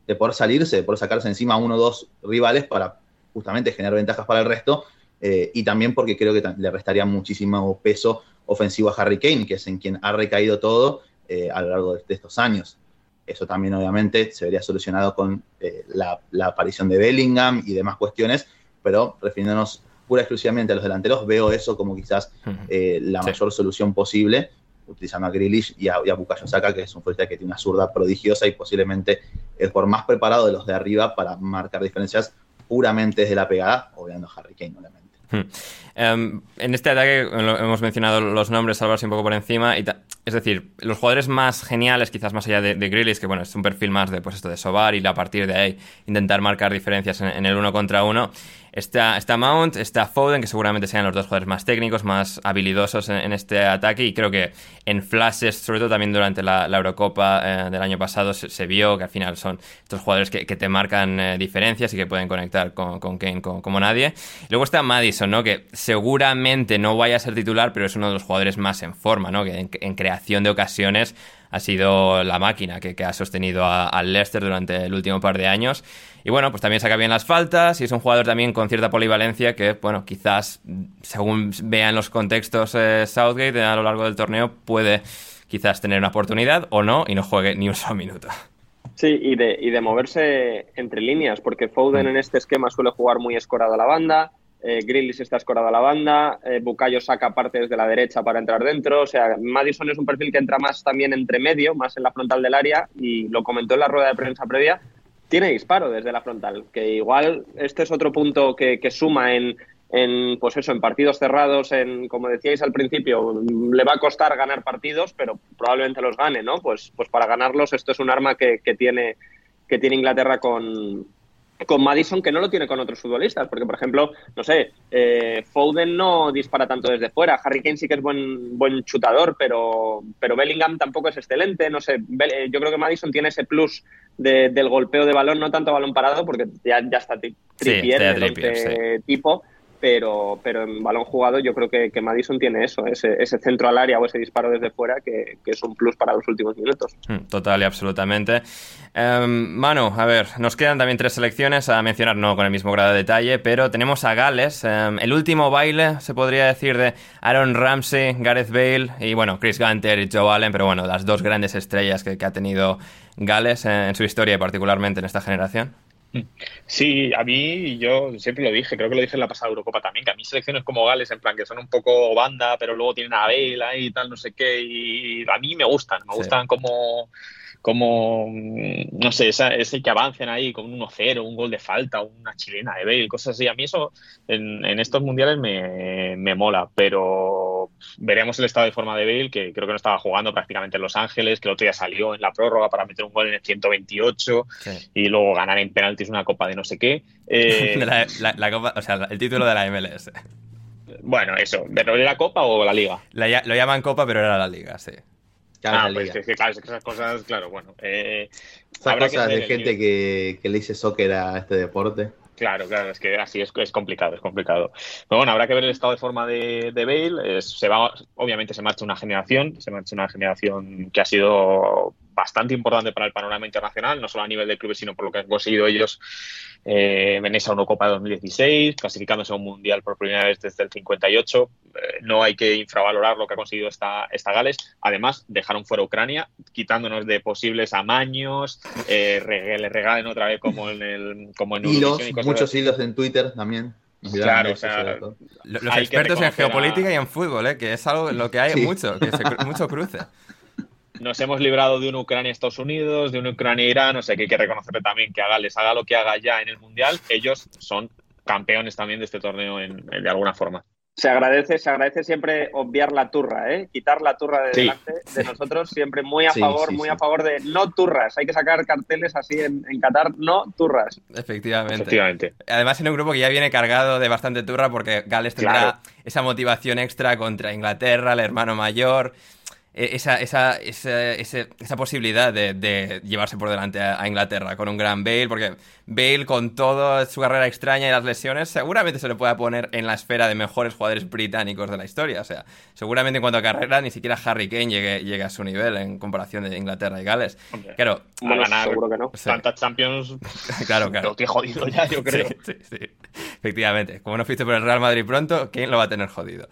de poder salirse, de poder sacarse encima a uno o dos rivales para justamente generar ventajas para el resto. Eh, y también porque creo que le restaría muchísimo peso ofensivo a Harry Kane, que es en quien ha recaído todo eh, a lo largo de, estos años. Eso también obviamente se vería solucionado con eh, la, aparición de Bellingham y demás cuestiones, pero refiriéndonos pura exclusivamente a los delanteros, veo eso como quizás la mayor solución posible utilizando a Grealish y a, y a Bukayo Saka, que es un futbolista que tiene una zurda prodigiosa y posiblemente el por más preparado de los de arriba para marcar diferencias puramente desde la pegada, obviando a Harry Kane, obviamente. Hmm. Em, en este ataque hemos mencionado los nombres, salvarse un poco por encima. Y es decir, los jugadores más geniales, quizás más allá de, de que bueno, es un perfil más de pues esto de Sobar y a partir de ahí intentar marcar diferencias en el uno contra uno. Está, está, Mount, está Foden, que seguramente sean los dos jugadores más técnicos, más habilidosos en, este ataque. Y creo que en flashes, sobre todo también durante la, Eurocopa eh, del año pasado, se, vio que al final son estos jugadores que, te marcan eh, diferencias y que pueden conectar con, con Kane como, nadie. luego está Madison, ¿no? que seguramente no vaya a ser titular, pero es uno de los jugadores más en forma, ¿no? que en creación de ocasiones ha sido la máquina que, ha sostenido al Leicester durante el último par de años. Y bueno, pues también saca bien las faltas y es un jugador también con cierta polivalencia que, bueno, quizás según vean los contextos eh, Southgate a lo largo del torneo puede quizás tener una oportunidad o no y no juegue ni un solo minuto. Sí, y de, y de moverse entre líneas, porque Foden mm. en este esquema suele jugar muy escorado a la banda, eh, Grillis está escorado a la banda, eh, Bucayo saca partes de la derecha para entrar dentro, o sea, Madison es un perfil que entra más también entre medio, más en la frontal del área, y lo comentó en la rueda de prensa previa, tiene disparo desde la frontal, que igual este es otro punto que, suma en, en, pues eso, en partidos cerrados, en, como decíais al principio, le va a costar ganar partidos, pero probablemente los gane, ¿no? Pues, pues para ganarlos esto es un arma que, que tiene, que tiene Inglaterra con, con Madison que no lo tiene con otros futbolistas, porque por ejemplo, no sé, eh, Foden no dispara tanto desde fuera, Harry Kane sí que es buen buen chutador, pero pero Bellingham tampoco es excelente, no sé, eh, yo creo que Madison tiene ese plus del golpeo de balón, no tanto balón parado, porque ya, ya está sí, este tipo, pero, pero en balón jugado yo creo que, Madison tiene eso, ese, ese, centro al área o ese disparo desde fuera que, es un plus para los últimos minutos. Hmm, total y absolutamente. Um, Manu, a ver, nos quedan también tres selecciones a mencionar, no con el mismo grado de detalle, pero tenemos a Gales, um, el último baile, se podría decir, de Aaron Ramsey, Gareth Bale y bueno, Chris Gunter y Joe Allen, pero bueno, las dos grandes estrellas que, ha tenido Gales en, en su historia y particularmente en esta generación. Sí, a mí yo siempre lo dije, creo que lo dije en la pasada Eurocopa también, que a mí selecciones como Gales, en plan que son un poco banda, pero luego tienen a Bale y tal, no sé qué, y a mí me gustan, me sí. gustan como como, no sé, esa, ese que avancen ahí con un 1-0, un gol de falta, una chilena de Bale, cosas así. A mí eso en, en estos mundiales me, me, mola, pero veremos el estado de forma de Bale, que creo que no estaba jugando prácticamente en Los Ángeles, que el otro día salió en la prórroga para meter un gol en el 128 sí. y luego ganar en penaltis una copa de no sé qué. Eh, la, la, la copa, o sea, el título de la MLS. Bueno, eso, ¿pero era la Copa o la Liga? La, lo llaman Copa, pero era la Liga, sí. Ah, pues es que, claro, esas cosas, claro, bueno. Eh, esas cosas de gente que, que, le dice soccer a este deporte. Claro, claro, es que así es, es complicado, es complicado. Pero bueno, habrá que ver el estado de forma de, de Bale. Es, se va, obviamente se marcha una generación, se marcha una generación que ha sido bastante importante para el panorama internacional, no solo a nivel de clubes, sino por lo que han conseguido ellos eh, en esa Eurocopa de 2016, clasificándose a un mundial por primera vez desde el 58. Eh, no hay que infravalorar lo que ha conseguido esta, esta Gales. Además, dejaron fuera Ucrania, quitándonos de posibles amaños, eh, le regalen otra vez como en el. Como en hilos, y muchos hilos en Twitter también. Claro, o sea, los expertos en geopolítica a... y en fútbol, ¿eh? que es algo lo que hay sí. mucho, que se, mucho cruce nos hemos librado de una Ucrania-Estados Unidos, de una Ucrania-Irán, o sea que hay que reconocerle también que haga, les haga lo que haga ya en el Mundial, ellos son campeones también de este torneo en, en, de alguna forma. Se agradece, se agradece siempre obviar la turra, ¿eh? quitar la turra de sí. delante de nosotros, siempre muy a sí, favor, sí, muy a favor de no turras. Hay que sacar carteles así en, en Qatar, no turras. Efectivamente. Efectivamente. Además, en un grupo que ya viene cargado de bastante turra porque Gales tendrá claro. esa motivación extra contra Inglaterra, el hermano mayor esa, esa, esa, esa posibilidad de, de, llevarse por delante a, Inglaterra con un gran Bale, porque Bale con toda su carrera extraña y las lesiones seguramente se le pueda poner en la esfera de mejores jugadores británicos de la historia. O sea, seguramente en cuanto a carrera ni siquiera Harry Kane llegue, llegue a su nivel en comparación de Inglaterra y Gales. Hombre, claro, bueno, ganar, seguro que no. Sí. Tantas Champions, claro, claro. Lo que jodido ya, yo creo. Sí, sí, sí. Efectivamente. Como no fuiste por el Real Madrid pronto, Kane lo va a tener jodido.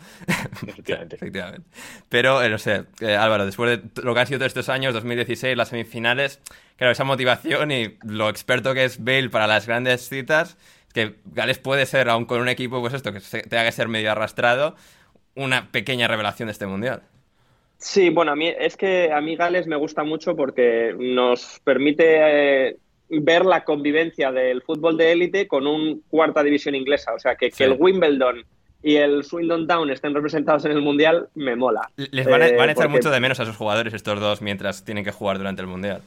Efectivamente. Efectivamente. Pero, eh, no sé, eh, Álvaro, después de lo que han sido todos estos años, 2016, las semifinales, claro, esa motivación y lo experto que es Bale para las grandes citas, que Gales puede ser, aún con un equipo, pues esto, que tenga que ser medio arrastrado, una pequeña revelación de este mundial. Sí, bueno, a mí es que a mí Gales me gusta mucho porque nos permite eh, ver la convivencia del fútbol de élite con un cuarta división inglesa. O sea, que, sí. que el Wimbledon y el Swindon Town estén representados en el Mundial, me mola. Les van a, van a echar porque... mucho de menos a sus jugadores estos dos mientras tienen que jugar durante el Mundial.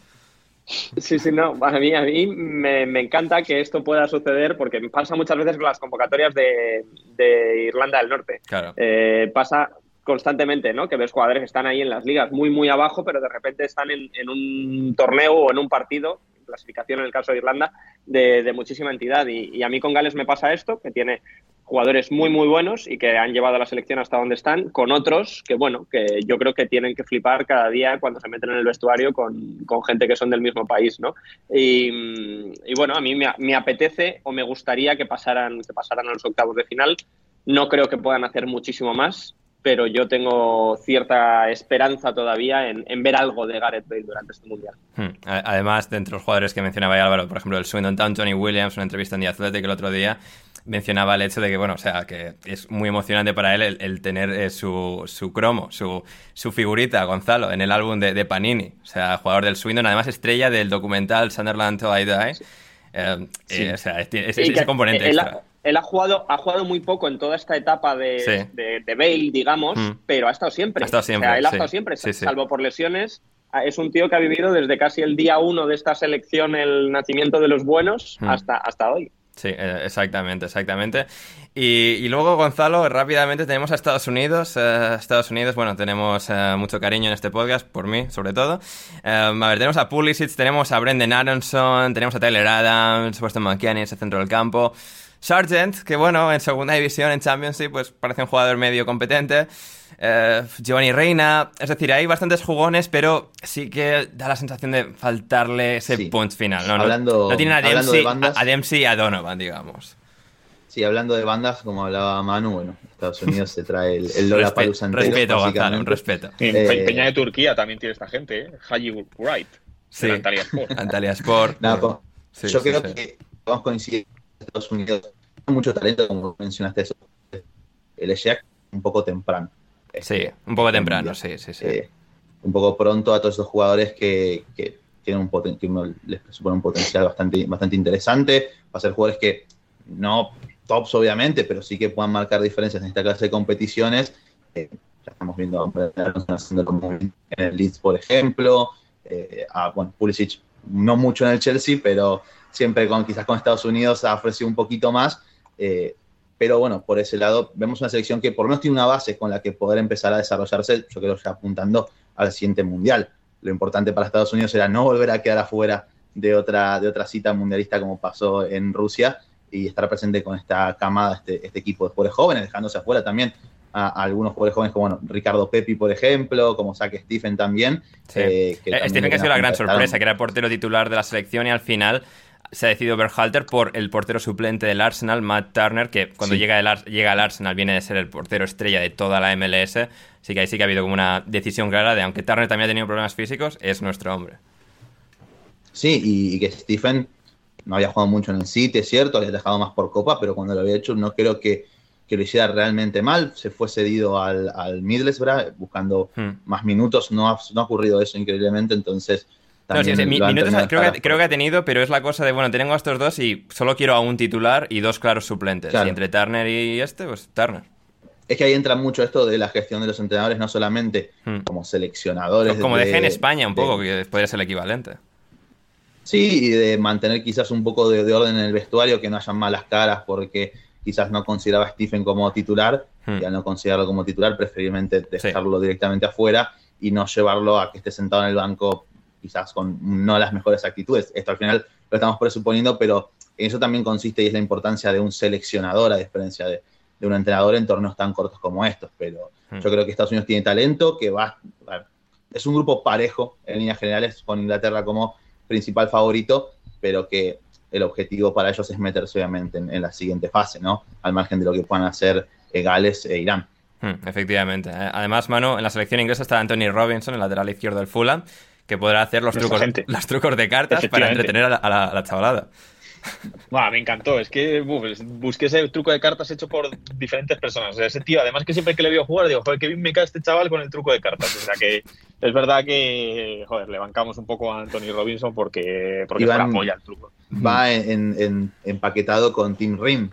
Sí, sí, no. A mí, a mí me, me, encanta que esto pueda suceder porque pasa muchas veces con las convocatorias de, de Irlanda del Norte. Claro. Eh, pasa constantemente, ¿no? Que ves jugadores que están ahí en las ligas muy, muy abajo, pero de repente están en, en un torneo o en un partido, clasificación en el caso de Irlanda, de, muchísima entidad. Y, a mí con Gales me pasa esto, que tiene jugadores muy, muy buenos y que han llevado a la selección hasta donde están, con otros que, bueno, que yo creo que tienen que flipar cada día cuando se meten en el vestuario con, con gente que son del mismo país, ¿no? Y, y bueno, a mí me, me, apetece o me gustaría que pasaran, que pasaran a los octavos de final. No creo que puedan hacer muchísimo más, pero yo tengo cierta esperanza todavía en, en, ver algo de Gareth Bale durante este Mundial. Hmm. Además, de entre los jugadores que mencionaba ya Álvaro, por ejemplo, el Swindon Town, Tony Williams, una entrevista en The Athletic el otro día, mencionaba el hecho de que, bueno, o sea, que es muy emocionante para él el, el tener eh, su, su, cromo, su, su, figurita, Gonzalo, en el álbum de, de, Panini. O sea, jugador del Swindon, además estrella del documental Sunderland Till I Die. Sí. Eh, sí. eh, o sea, es, es, es ese componente extra. Él ha jugado, ha jugado muy poco en toda esta etapa de, sí. de, de Bale, digamos, mm. pero ha estado siempre. Ha estado siempre. O sea, él ha estado siempre, salvo por lesiones. Es un tío que ha vivido desde casi el día uno de esta selección, el nacimiento de los buenos, mm. hasta, hasta hoy. Sí, eh, exactamente, exactamente. Y, y, luego, Gonzalo, rápidamente tenemos a Estados Unidos. Uh, Estados Unidos, bueno, tenemos uh, mucho cariño en este podcast, por mí, sobre todo. Um, a ver, tenemos a Pulisic, tenemos a Brendan Aronson, tenemos a Tyler Adams, Weston McKinney, ese centro del campo. Sargent, que bueno, en segunda división, en Championship, pues parece un jugador medio competente. Eh, Giovanni Reina, es decir, hay bastantes jugones, pero sí que da la sensación de faltarle ese punch final. No, hablando, no, tiene a Dempsey, a, Dempsey y a Donovan, digamos. Sí, hablando de bandas, como hablaba Manu, bueno, Estados Unidos se trae el, el Lola Palusa Respeto, Gonzalo, un respeto. Eh, Peña de Turquía también tiene esta gente, ¿eh? Haji Wright. Sí, Antalya Sport. Antalya Sport. yo creo que vamos a coincidir Estados Unidos. Mucho talento, como mencionaste eso. El Eshek un poco temprano. Sí, un poco temprano, sí, sí, sí. Eh, un poco pronto a todos esos jugadores que, que tienen un que les supone un potencial bastante, bastante interesante. Va a ser jugadores que no tops, obviamente, pero sí que puedan marcar diferencias en esta clase de competiciones. Eh, ya estamos viendo en el Leeds, por ejemplo. Eh, a, bueno, Pulisic no mucho en el Chelsea, pero siempre con quizás con Estados Unidos ha ofrecido un poquito más. Eh, pero bueno, por ese lado vemos una selección que por lo menos tiene una base con la que poder empezar a desarrollarse, yo creo que apuntando al siguiente mundial. Lo importante para Estados Unidos era no volver a quedar afuera de otra, de otra cita mundialista como pasó en Rusia y estar presente con esta camada, este, este equipo de jugadores jóvenes, dejándose afuera también a, algunos jugadores jóvenes como bueno, Ricardo Pepi, por ejemplo, como Saque Stephen también. Eh, eh, Stephen que ha sido la gran sorpresa, que era portero titular de la selección y al final se ha decidido Berhalter por el portero suplente del Arsenal, Matt Turner, que cuando llega, el, llega al Arsenal viene de ser el portero estrella de toda la MLS. Así que ahí sí que ha habido como una decisión clara de, aunque Turner también ha tenido problemas físicos, es nuestro hombre. Sí, y, que Stephen no había jugado mucho en el City, es cierto, había dejado más por Copa, pero cuando lo había hecho no creo que, que lo hiciera realmente mal. Se fue cedido al, al Middlesbrough buscando hmm. más minutos, no ha, no ha ocurrido eso increíblemente, entonces no, sí, minutos creo, que, ha tenido, pero es la cosa de, bueno, tengo a estos dos y solo quiero a un titular y dos claros suplentes. Y entre Turner y este, pues Turner. Es que ahí entra mucho esto de la gestión de los entrenadores, no solamente hmm. como seleccionadores. Como dejé en España un poco, que podría ser el equivalente. Sí, y de mantener quizás un poco de, orden en el vestuario, que no hayan malas caras, porque quizás no consideraba a Stephen como titular, hmm. y al no considerarlo como titular, preferiblemente dejarlo directamente afuera y no llevarlo a que esté sentado en el banco quizás con no las mejores actitudes. Esto al final lo estamos presuponiendo, pero en eso también consiste y es la importancia de un seleccionador a diferencia de, un entrenador en torneos tan cortos como estos. Pero hmm. yo creo que Estados Unidos tiene talento, que va, es un grupo parejo en líneas generales con Inglaterra como principal favorito, pero que el objetivo para ellos es meterse obviamente en, la siguiente fase, ¿no? Al margen de lo que puedan hacer eh, Gales e Irán. Hmm, efectivamente. Eh, además, Manu, en la selección inglesa está Anthony Robinson, el lateral izquierdo del Fulham, que podrá hacer los, trucos, los trucos de cartas para entretener a la, chavalada. me encantó. Es que busqué ese truco de cartas hecho por diferentes personas. ese tío, además que siempre que le veo jugar, digo, joder, qué bien me cae este chaval con el truco de cartas. O sea que es verdad que, joder, le bancamos un poco a Anthony Robinson porque, porque apoya el truco. Va en, empaquetado con Team Rim,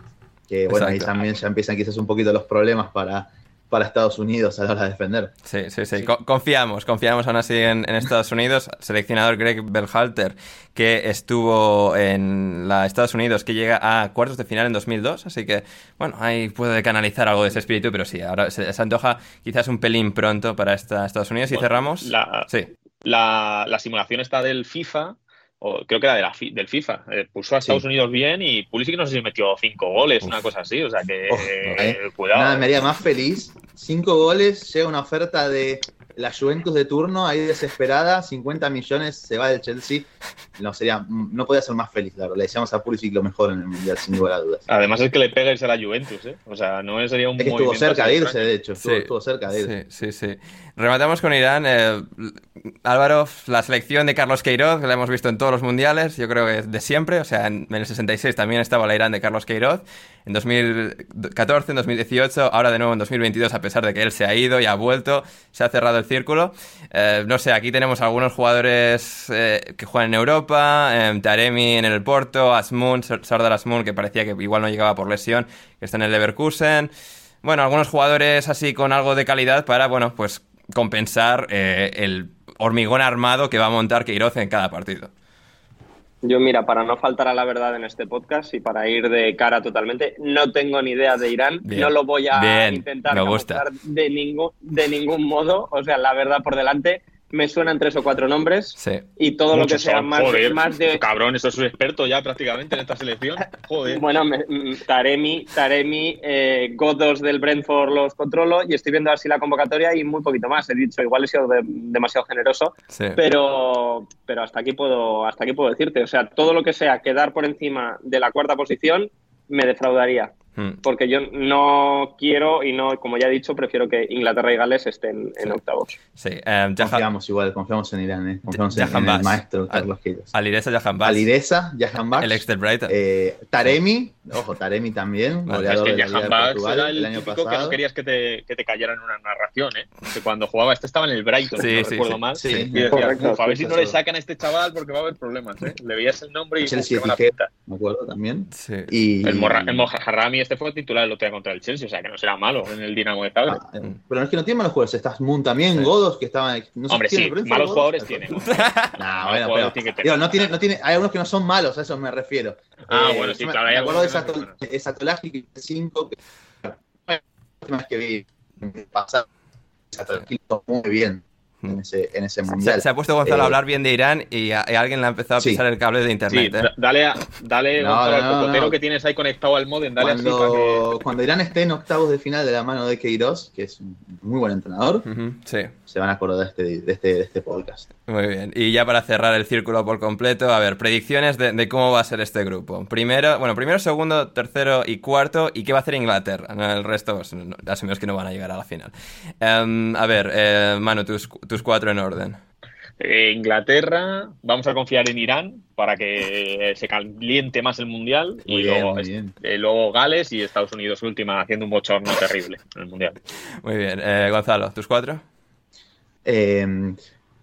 que bueno, ahí también ya empiezan quizás un poquito los problemas para para Estados Unidos a la hora de defender. Sí, sí, sí. Confiamos, confiamos aún así en, Estados Unidos. Seleccionador Greg Berhalter, que estuvo en la Estados Unidos, que llega a cuartos de final en 2002. Así que, bueno, ahí puede canalizar algo de ese espíritu, pero sí, ahora se, antoja quizás un pelín pronto para esta Estados Unidos. Y cerramos. La, sí. La, la simulación está del FIFA o creo que era de la, del FIFA. Eh, puso a Estados Unidos bien y Pulisic no sé si metió cinco goles, una cosa así. O sea que, eh, cuidado. Nada, me haría más feliz. Cinco goles, llega una oferta de la Juventus de turno, ahí desesperada, 50 millones, se va del Chelsea. No, sería, no podía ser más feliz, claro. Le decíamos a Pulisic lo mejor en el Mundial, sin lugar a dudas. Además es que le pega a la Juventus, ¿eh? O sea, no sería un es que estuvo cerca de irse, de hecho. Estuvo, cerca de irse. Sí, sí, sí. Rematamos con Irán. Eh, Álvaro, la selección de Carlos Queiroz, que la hemos visto en todos los mundiales, yo creo que de siempre. O sea, en, el 66 también estaba la Irán de Carlos Queiroz. En 2014, en 2018, ahora de nuevo en 2022, a pesar de que él se ha ido y ha vuelto, se ha cerrado el círculo. Eh, no sé, aquí tenemos algunos jugadores eh, que juegan en Europa, eh, Taremi en el Porto, Asmun, Sardar Asmun, que parecía que igual no llegaba por lesión, que está en el Leverkusen. Bueno, algunos jugadores así con algo de calidad para, bueno, pues compensar el hormigón armado que va a montar Queiroz en cada partido. Yo, mira, para no faltar a la verdad en este podcast y para ir de cara totalmente, no tengo ni idea de Irán, no lo voy a intentar me gusta. de ningún, de ningún modo, o sea, la verdad por delante, me suenan tres o cuatro nombres. Sí. Y todo lo que sea son, más, joder, más de. Cabrón, esto es un experto ya prácticamente en esta selección. Joder. Bueno, me- mm, Taremi, Taremi, eh, Godos del Brentford los controlo y estoy viendo así la convocatoria y muy poquito más. He dicho, igual he sido de- demasiado generoso, Sí. pero, pero hasta aquí puedo, hasta aquí puedo decirte. O sea, todo lo que sea quedar por encima de la cuarta posición me defraudaría. Mm. Porque yo no quiero y no, como ya he dicho, prefiero que Inglaterra y Gales estén en octavos. Sí. Eh, Jahan- Confiamos igual, confiamos en Irán, ¿eh? Confiamos en, en el Bass. maestro Al- Carlos Queiroz. Alireza Jahan Alireza, Jahan Bass, el ex del Brighton. eh, Taremi, ojo, Taremi también, Vale, Es que de Jahan Portugal era el el año típico que no pasado. querías que te, que te cayera en una narración, ¿eh? Que cuando jugaba, este estaba en el Brighton, Sí, si no sí, recuerdo sí. mal. Sí, y correcto, "Uf, a ver si no le sacan a este chaval porque va a haber problemas, ¿eh? Le veías el nombre y Chelsea me acuerdo también. Sí. Y, El, Morra, el Mojarrami este fue titular el otro día contra el Chelsea, o sea que no será malo en el Dinamo de Zagreb. Ah, pero no es que no tiene malos jugadores, estás Moon también, Godos, que estaban... No sé Hombre, quién, sí, malos jugadores tiene. ¿no? Bueno, pero, tiene digo, no tiene, no tiene, hay algunos que no son malos, a eso me refiero. Ah, Eh, bueno, sí, me- claro, hay Me acuerdo de esa, que no son esa que 5 que vez que vi pasar muy bien en ese, en ese Se, mundial. se ha puesto Gonzalo Eh, a hablar bien de Irán y, a- y alguien le ha empezado a Sí. pisar el cable de Sí, internet. ¿eh? da- dale, a- dale No, Gonzalo, no, al no, cocotero no. que tienes ahí conectado al modem, dale así para que... cuando, cuando Irán esté en octavos de final de la mano de Queiroz, que es un muy buen entrenador, Sí, se van a acordar de este, de este, de este podcast. muy bien. Y ya para cerrar el círculo por completo, a ver, predicciones de, de cómo va a ser este grupo. Primero, bueno, primero, segundo, tercero y cuarto, y qué va a hacer Inglaterra. El resto, pues, no- asumimos que no van a llegar a la final. Em, a ver, eh, Manu, tus, tus cuatro en orden. Eh, Inglaterra, vamos a confiar en Irán para que se caliente más el Mundial Muy y bien, luego, muy bien. eh, luego Gales y Estados Unidos última haciendo un bochorno terrible en el Mundial. Muy bien. Eh, Gonzalo, ¿tus cuatro? Eh,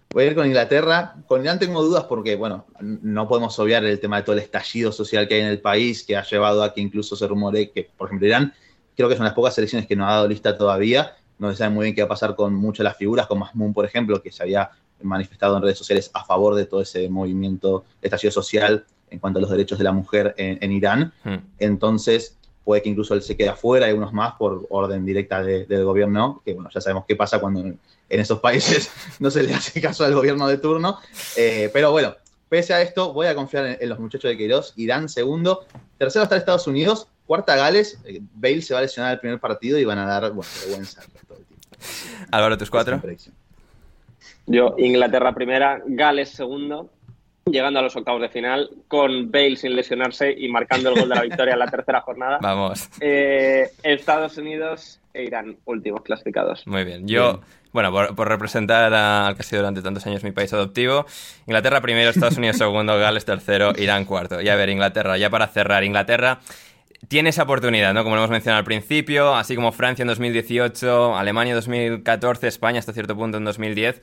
voy a ir con Inglaterra. Con Irán tengo dudas porque, bueno, no podemos obviar el tema de todo el estallido social que hay en el país, que ha llevado a que incluso se rumore que, por ejemplo, Irán, creo que es una de las pocas selecciones que no ha dado lista todavía. No se sabe muy bien qué va a pasar con muchas de las figuras, como Mahmoud, por ejemplo, que se había manifestado en redes sociales a favor de todo ese movimiento de estallido social en cuanto a los derechos de la mujer en, en Irán. Hmm. Entonces, puede que incluso él se quede afuera y unos más por orden directa de- del gobierno, que bueno, ya sabemos qué pasa cuando en, en esos países no se le hace caso al gobierno de turno. Eh, pero bueno, pese a esto, voy a confiar en, en los muchachos de Queiroz. Irán segundo, tercero está Estados Unidos, cuarta Gales, eh, Bale se va a lesionar el primer partido y van a dar, bueno, vergüenza. Álvaro, tus cuatro. Esa es mi predicción. Yo, Inglaterra primera, Gales segundo, llegando a los octavos de final, con Bale sin lesionarse y marcando el gol de la victoria en la tercera jornada. Vamos. Eh, Estados Unidos e Irán, últimos clasificados. Muy bien. Yo, bueno, por, por representar a- al que ha sido durante tantos años mi país adoptivo, Inglaterra primero, Estados Unidos segundo, Gales tercero, Irán cuarto. Y a ver, Inglaterra, ya para cerrar, Inglaterra tiene esa oportunidad, ¿no? Como lo hemos mencionado al principio, así como Francia en 2018, Alemania en 2014, España hasta cierto punto en 2010.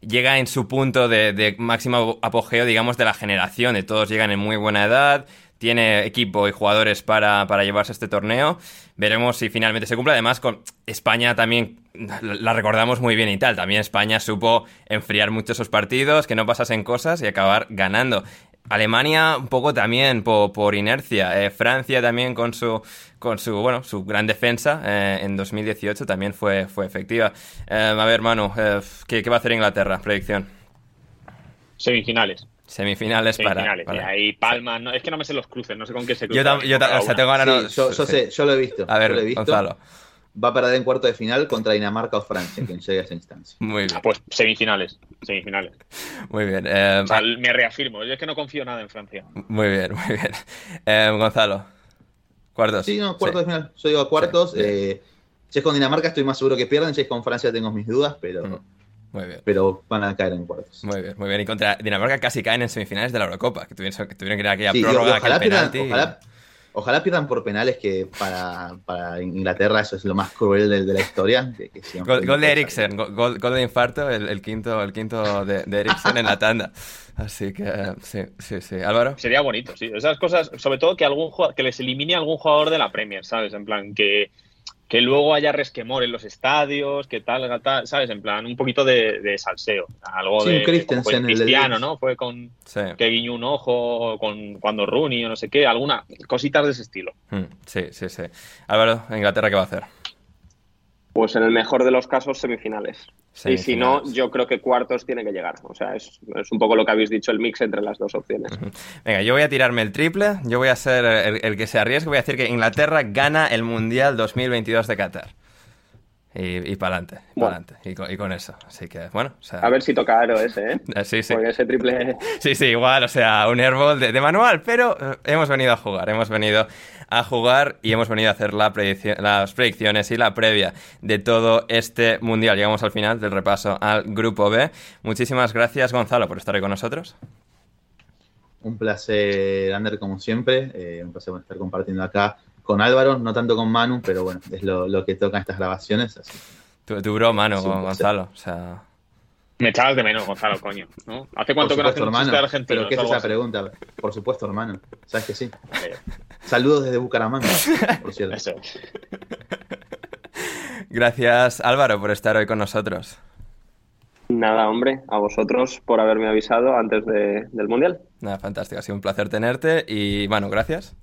Llega en su punto de, máximo apogeo, digamos, de la generación. De todos llegan en muy buena edad, tiene equipo y jugadores para, para llevarse este torneo. Veremos si finalmente se cumple. Además, con España también la la recordamos muy bien y tal. También España supo enfriar mucho esos partidos, que no pasasen cosas y acabar ganando. Alemania un poco también por, por inercia. Eh, Francia también con su con su bueno su gran defensa eh, en 2018 también fue, fue efectiva. Eh, a ver, Manu, eh, ¿qué, qué va a hacer Inglaterra? Predicción. Semifinales. Semifinales, Semifinales. para. Ahí Palma, no, es que no me sé los cruces, no sé con qué se Yo, cruzan. tam- yo tam- o sea, tengo ganas. Sí, yo, yo sé, yo lo he visto. A ver, yo lo he visto. Gonzalo. Va a perder en cuarto de final contra Dinamarca o Francia, quien llegue a esa instancia. Muy bien, Ah, Pues semifinales, semifinales. muy bien. Eh, O sea, me reafirmo, yo es que no confío nada en Francia. muy bien, muy bien. Eh, Gonzalo. Cuartos. Sí, no, cuartos Sí. de final. Yo digo a cuartos. Sí, eh, si es con Dinamarca estoy más seguro que pierden, si es con Francia tengo mis dudas, pero, Mm. Muy bien. pero van a caer en cuartos. Muy bien, muy bien. Y contra Dinamarca casi caen en semifinales de la Eurocopa, que tuvieron que, tuvieron que ir a aquella Sí, prórroga, ojalá, aquel pierdan, penalti. Ojalá pierdan por penales, que para, para Inglaterra eso es lo más cruel de, de la historia. que- que sigan Gol, gol de Eriksen, go- gol, gol de infarto, el, el quinto, el quinto de, de Eriksen en la tanda. Así que sí, sí, sí. Álvaro. Sería bonito, sí. Esas cosas, sobre todo que algún que les elimine algún jugador de la Premier, ¿sabes? En plan, que, que luego haya resquemor en los estadios, que tal, tal, ¿sabes? En plan, un poquito de, de salseo. Algo Sí, de. un Christensen, fue el Cristiano. ¿no? Fue con Sí. que guiñó un ojo, con cuando Rooney o no sé qué, alguna cositas de ese estilo. Mm, Sí, sí, sí. Álvaro, Inglaterra, ¿qué va a hacer? Pues en el mejor de los casos, semifinales. Y si no, yo creo que cuartos tiene que llegar. O sea, es, un poco lo que habéis dicho, el mix entre las dos opciones. Venga, yo voy a tirarme el triple, yo voy a ser el, que se arriesgue, voy a decir que Inglaterra gana el Mundial 2022 de Qatar. Y, y para adelante, y, con, eso. Así que, bueno. A ver si toca aro ese, ¿eh? Sí, sí. Porque ese triple. Sí, sí, igual, o sea, un airball de, de manual, pero eh, hemos venido a jugar, hemos venido a jugar y hemos venido a hacer la las predicciones y la previa de todo este mundial. Llegamos al final del repaso al grupo B. Muchísimas gracias, Gonzalo, por estar ahí con nosotros. Un placer, Ander, como siempre. Eh, un placer estar compartiendo acá con Álvaro, no tanto con Manu, pero bueno, es lo, que toca estas grabaciones. Así. Tu, tu bro, Manu, Gonzalo. O sea... Me echabas de menos, Gonzalo, coño. ¿no? ¿Hace cuánto que no haces hermano, Pero ¿qué es esa pregunta? Por supuesto, hermano. ¿Sabes que sí? Saludos desde Bucaramanga, por cierto. Eso. Gracias, Álvaro, por estar hoy con nosotros. Nada, hombre, a vosotros por haberme avisado antes del Mundial. Nada, fantástico, ha sido un placer tenerte y, bueno, gracias.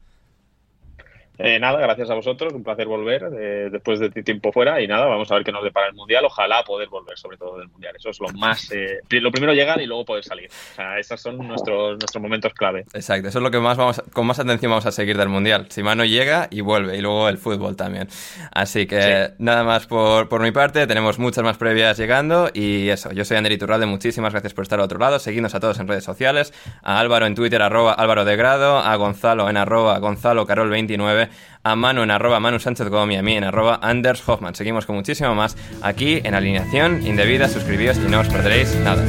Eh, nada, gracias a vosotros, un placer volver eh, después de tiempo fuera y nada, vamos a ver qué nos depara el Mundial. Ojalá poder volver, sobre todo del Mundial. Eso es lo más... Eh, lo primero llegar y luego poder salir. O sea, esos son nuestros, nuestros momentos clave. Exacto, eso es lo que más vamos con más atención vamos a seguir del Mundial. Si Mano llega y vuelve, y luego el fútbol también. Así que nada más por, por mi parte, tenemos muchas más previas llegando y eso, yo soy Ander Iturralde, muchísimas gracias por estar al otro lado, seguidnos a todos en redes sociales, a Álvaro en Twitter, arroba Álvaro de Grado, a Gonzalo en arroba Gonzalo Carol 29 a Manu en arroba Manu Sánchez Gómez y a mí en arroba Anders Hoffman. Seguimos con muchísimo más aquí en Alineación Indebida. Suscribíos y no os perderéis nada.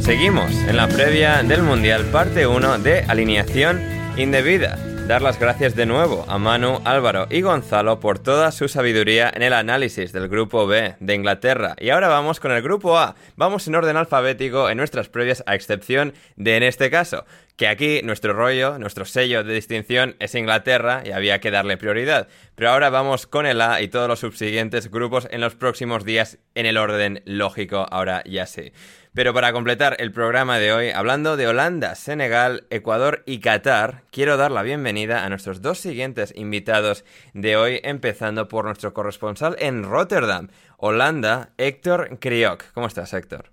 Seguimos en la previa del Mundial, parte 1 de Alineación Indebida dar las gracias de nuevo a Manu, Álvaro y Gonzalo por toda su sabiduría en el análisis del grupo B de Inglaterra. Y ahora vamos con el grupo A. Vamos en orden alfabético en nuestras previas, a excepción de en este caso, que aquí nuestro rollo, nuestro sello de distinción es Inglaterra y había que darle prioridad. Pero ahora vamos con el A y todos los subsiguientes grupos en los próximos días en el orden lógico, ahora ya sí. Pero para completar el programa de hoy, hablando de Holanda, Senegal, Ecuador y Qatar, quiero dar la bienvenida a nuestros dos siguientes invitados de hoy, empezando por nuestro corresponsal en Rotterdam, Holanda, Héctor Kriok. ¿Cómo estás, Héctor?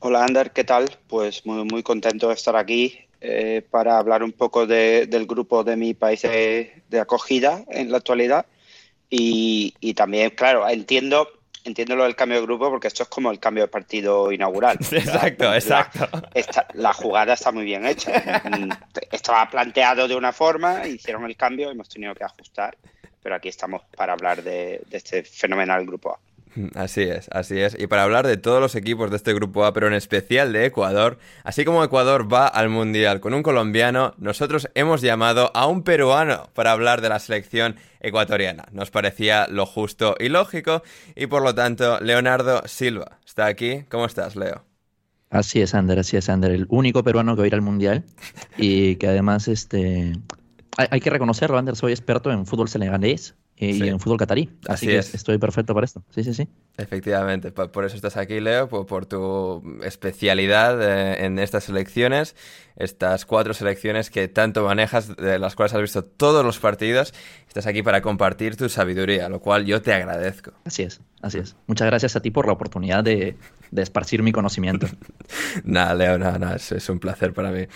Hola, Ander, ¿qué tal? Pues muy, muy contento de estar aquí eh, para hablar un poco del grupo de mi país de, acogida en la actualidad. Y, y también, claro, entiendo entiendo lo del cambio de grupo porque esto es como el cambio de partido inaugural. Exacto, exacto. La, jugada está muy bien hecha. Mm, estaba planteado de una forma, hicieron el cambio, hemos tenido que ajustar, pero aquí estamos para hablar de, de este fenomenal grupo A. Así es, así es. Y para hablar de todos los equipos de este grupo A, pero en especial de Ecuador, así como Ecuador va al Mundial con un colombiano, nosotros hemos llamado a un peruano para hablar de la selección ecuatoriana. Nos parecía lo justo y lógico, y por lo tanto, Leonardo Silva está aquí. ¿Cómo estás, Leo? Así es, Ander, así es, Ander. El único peruano que va a ir al Mundial y que además, este... Hay, que reconocerlo, Ander, soy experto en fútbol senegalés y en fútbol catarí. Así, que es. estoy perfecto para esto. Sí, sí, sí. Efectivamente, por, eso estás aquí, Leo, por, tu especialidad eh, en estas selecciones, estas cuatro selecciones que tanto manejas, de las cuales has visto todos los partidos. Estás aquí para compartir tu sabiduría, lo cual yo te agradezco. Así es, así es. Muchas gracias a ti por la oportunidad de, esparcir mi conocimiento. nada, Leo, nada, nada, es, un placer para mí.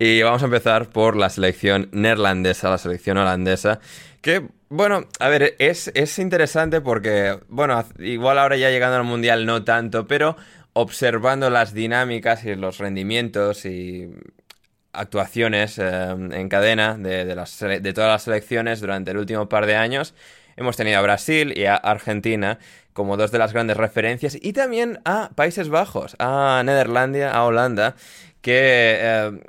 Y vamos a empezar por la selección neerlandesa, la selección holandesa, que bueno, a ver, es, es interesante porque, bueno, igual ahora ya llegando al Mundial no tanto, pero observando las dinámicas y los rendimientos y actuaciones eh, en cadena de, las, de todas las selecciones durante el último par de años, hemos tenido a Brasil y a Argentina como dos de las grandes referencias y también a Países Bajos, a Nederlandia, a Holanda, que eh,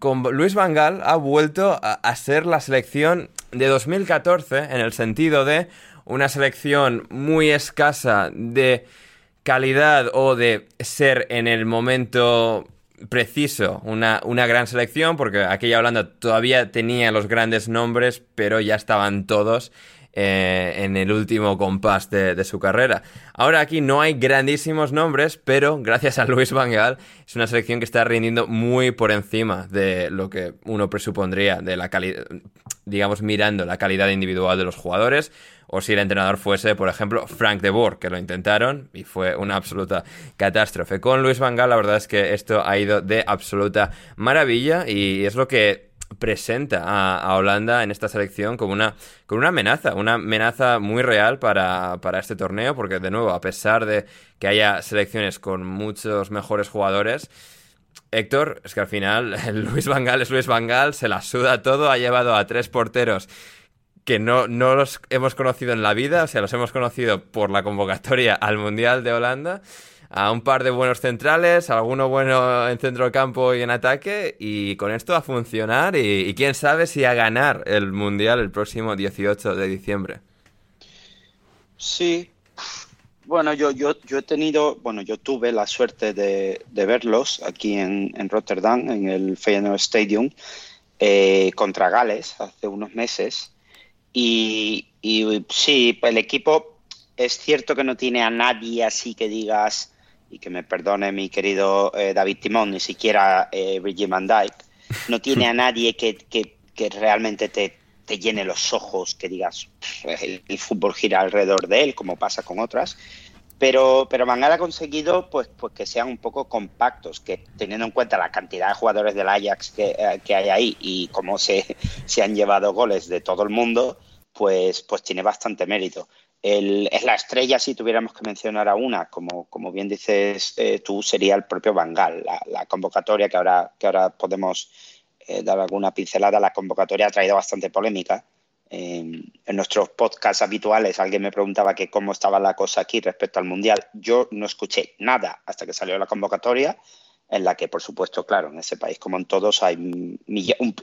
con Luis Van Gaal ha vuelto a ser la selección de 2014 en el sentido de una selección muy escasa de calidad o de ser en el momento preciso una, una gran selección, porque aquella Holanda todavía tenía los grandes nombres, pero ya estaban todos eh, en el último compás de, su carrera. Ahora aquí no hay grandísimos nombres, pero gracias a Luis Van Gaal es una selección que está rindiendo muy por encima de lo que uno presupondría de la calidad, digamos, mirando la calidad individual de los jugadores o si el entrenador fuese, por ejemplo, Frank de Boer, que lo intentaron y fue una absoluta catástrofe. Con Luis Van Gaal, la verdad es que esto ha ido de absoluta maravilla y es lo que presenta a, Holanda en esta selección como una, como una amenaza, una amenaza muy real para, para, este torneo, porque de nuevo, a pesar de que haya selecciones con muchos mejores jugadores, Héctor, es que al final Luis Van Gaal es Luis Van Gaal, se la suda todo, ha llevado a tres porteros que no, no los hemos conocido en la vida, o sea, los hemos conocido por la convocatoria al Mundial de Holanda, a un par de buenos centrales, alguno bueno en centro campo y en ataque, y con esto a funcionar y, quién sabe si a ganar el Mundial el próximo 18 de diciembre. Sí, bueno, yo, yo, yo he tenido, bueno, yo tuve la suerte de, verlos aquí en, en, Rotterdam, en el Feyenoord Stadium, eh, contra Gales hace unos meses. Y, sí, el equipo es cierto que no tiene a nadie así que digas, y que me perdone mi querido eh, David Timón, ni siquiera eh, Van Dyke, no tiene a nadie que, realmente te, llene los ojos, que digas, el, fútbol gira alrededor de él, como pasa con otras. Pero, pero Van ha conseguido pues, pues que sean un poco compactos, que teniendo en cuenta la cantidad de jugadores del Ajax que, eh, que hay ahí y cómo se, se han llevado goles de todo el mundo, pues, pues tiene bastante mérito. es la estrella, si tuviéramos que mencionar a una, como, como bien dices eh, tú, sería el propio Bangal. La, convocatoria, que ahora, que ahora podemos eh, dar alguna pincelada, la convocatoria ha traído bastante polémica. en nuestros podcasts habituales alguien me preguntaba que cómo estaba la cosa aquí respecto al Mundial. Yo no escuché nada hasta que salió la convocatoria en la que, por supuesto, claro, en ese país, como en todos, hay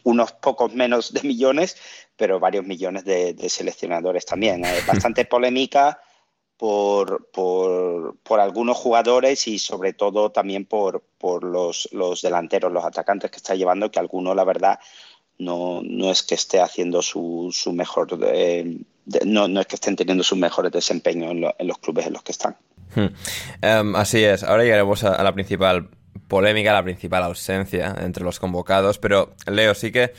unos pocos menos de millones, pero varios millones de, seleccionadores también. Bastante polémica por, por, algunos jugadores y sobre todo también por, por los, los, delanteros, los atacantes que está llevando, que alguno, la verdad, no, no es que esté haciendo su, su mejor... No, no, es que estén teniendo sus mejores desempeños en, los clubes en los que están. Hmm. Em, así es. Ahora llegaremos a la principal polémica, la principal ausencia entre los convocados, pero Leo, sí que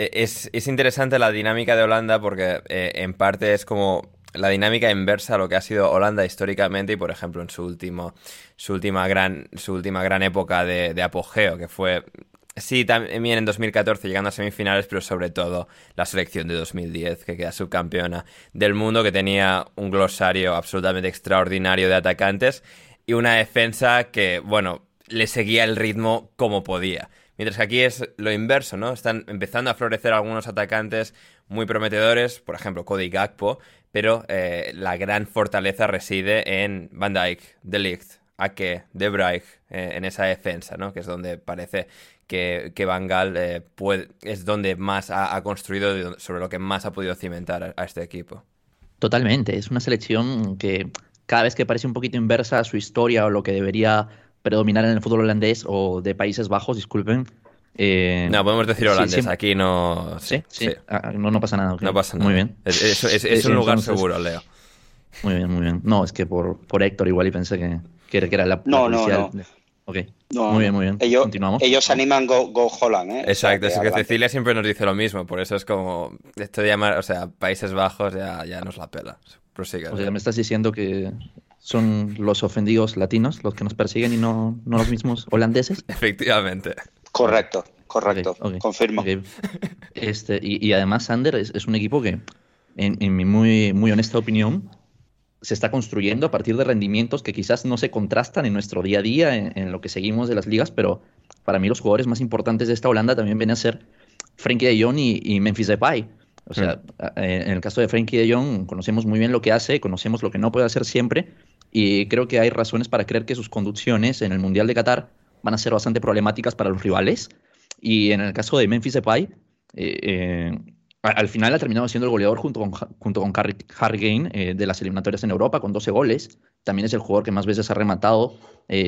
eh, es, interesante la dinámica de Holanda porque eh, en parte es como la dinámica inversa a lo que ha sido Holanda históricamente y por ejemplo en su último su última gran su última gran época de, apogeo que fue sí también en 2014 llegando a semifinales pero sobre todo la selección de 2010 que queda subcampeona del mundo que tenía un glosario absolutamente extraordinario de atacantes y una defensa que bueno le seguía el ritmo como podía. Mientras que aquí es lo inverso, ¿no? Están empezando a florecer algunos atacantes muy prometedores, por ejemplo, Cody Gakpo, pero eh, la gran fortaleza reside en Van Dijk, De Ligt, Ake, De Bruyne, eh, en esa defensa, ¿no? Que es donde parece que, que Van Gaal eh, es donde más ha, construido, sobre lo que más ha podido cimentar a este equipo. Totalmente, es una selección que cada vez que parece un poquito inversa a su historia o lo que debería predominar en el fútbol holandés o de Países Bajos, disculpen. Eh, no, podemos decir holandés, aquí no... Sí, sí, ah, no, no, pasa nada. No pasa nada. Muy bien. Es, un lugar seguro, Leo. Muy bien, muy bien. No, es que por, por Héctor igual y pensé que, que era la, no, no, no. Ok. muy bien, muy bien. Ellos, Continuamos. Ellos animan Go, Go Holland, ¿eh? Exacto, es que Cecilia siempre nos dice lo mismo, por eso es como, esto de llamar, o sea, Países Bajos ya, ya nos la pela. Prosigue. O sea, me estás diciendo que son los ofendidos latinos los que nos persiguen y no, no los mismos holandeses. Efectivamente. Correcto, correcto, confirmo. Este, y, además Sander es, un equipo que, en, mi muy, muy honesta opinión, se está construyendo a partir de rendimientos que quizás no se contrastan en nuestro día a día, en, lo que seguimos de las ligas, pero para mí los jugadores más importantes de esta Holanda también vienen a ser Frenkie de Jong y, y Memphis Depay. O sea, mm. en el caso de Frenkie de Jong conocemos muy bien lo que hace, conocemos lo que no puede hacer siempre, y creo que hay razones para creer que sus conducciones en el Mundial de Qatar van a ser bastante problemáticas para los rivales. Y en el caso de Memphis Depay, eh, eh, al final ha terminado siendo el goleador junto con, junto con Harry, Harry eh, de las eliminatorias en Europa con 12 goles. También es el jugador que más veces ha rematado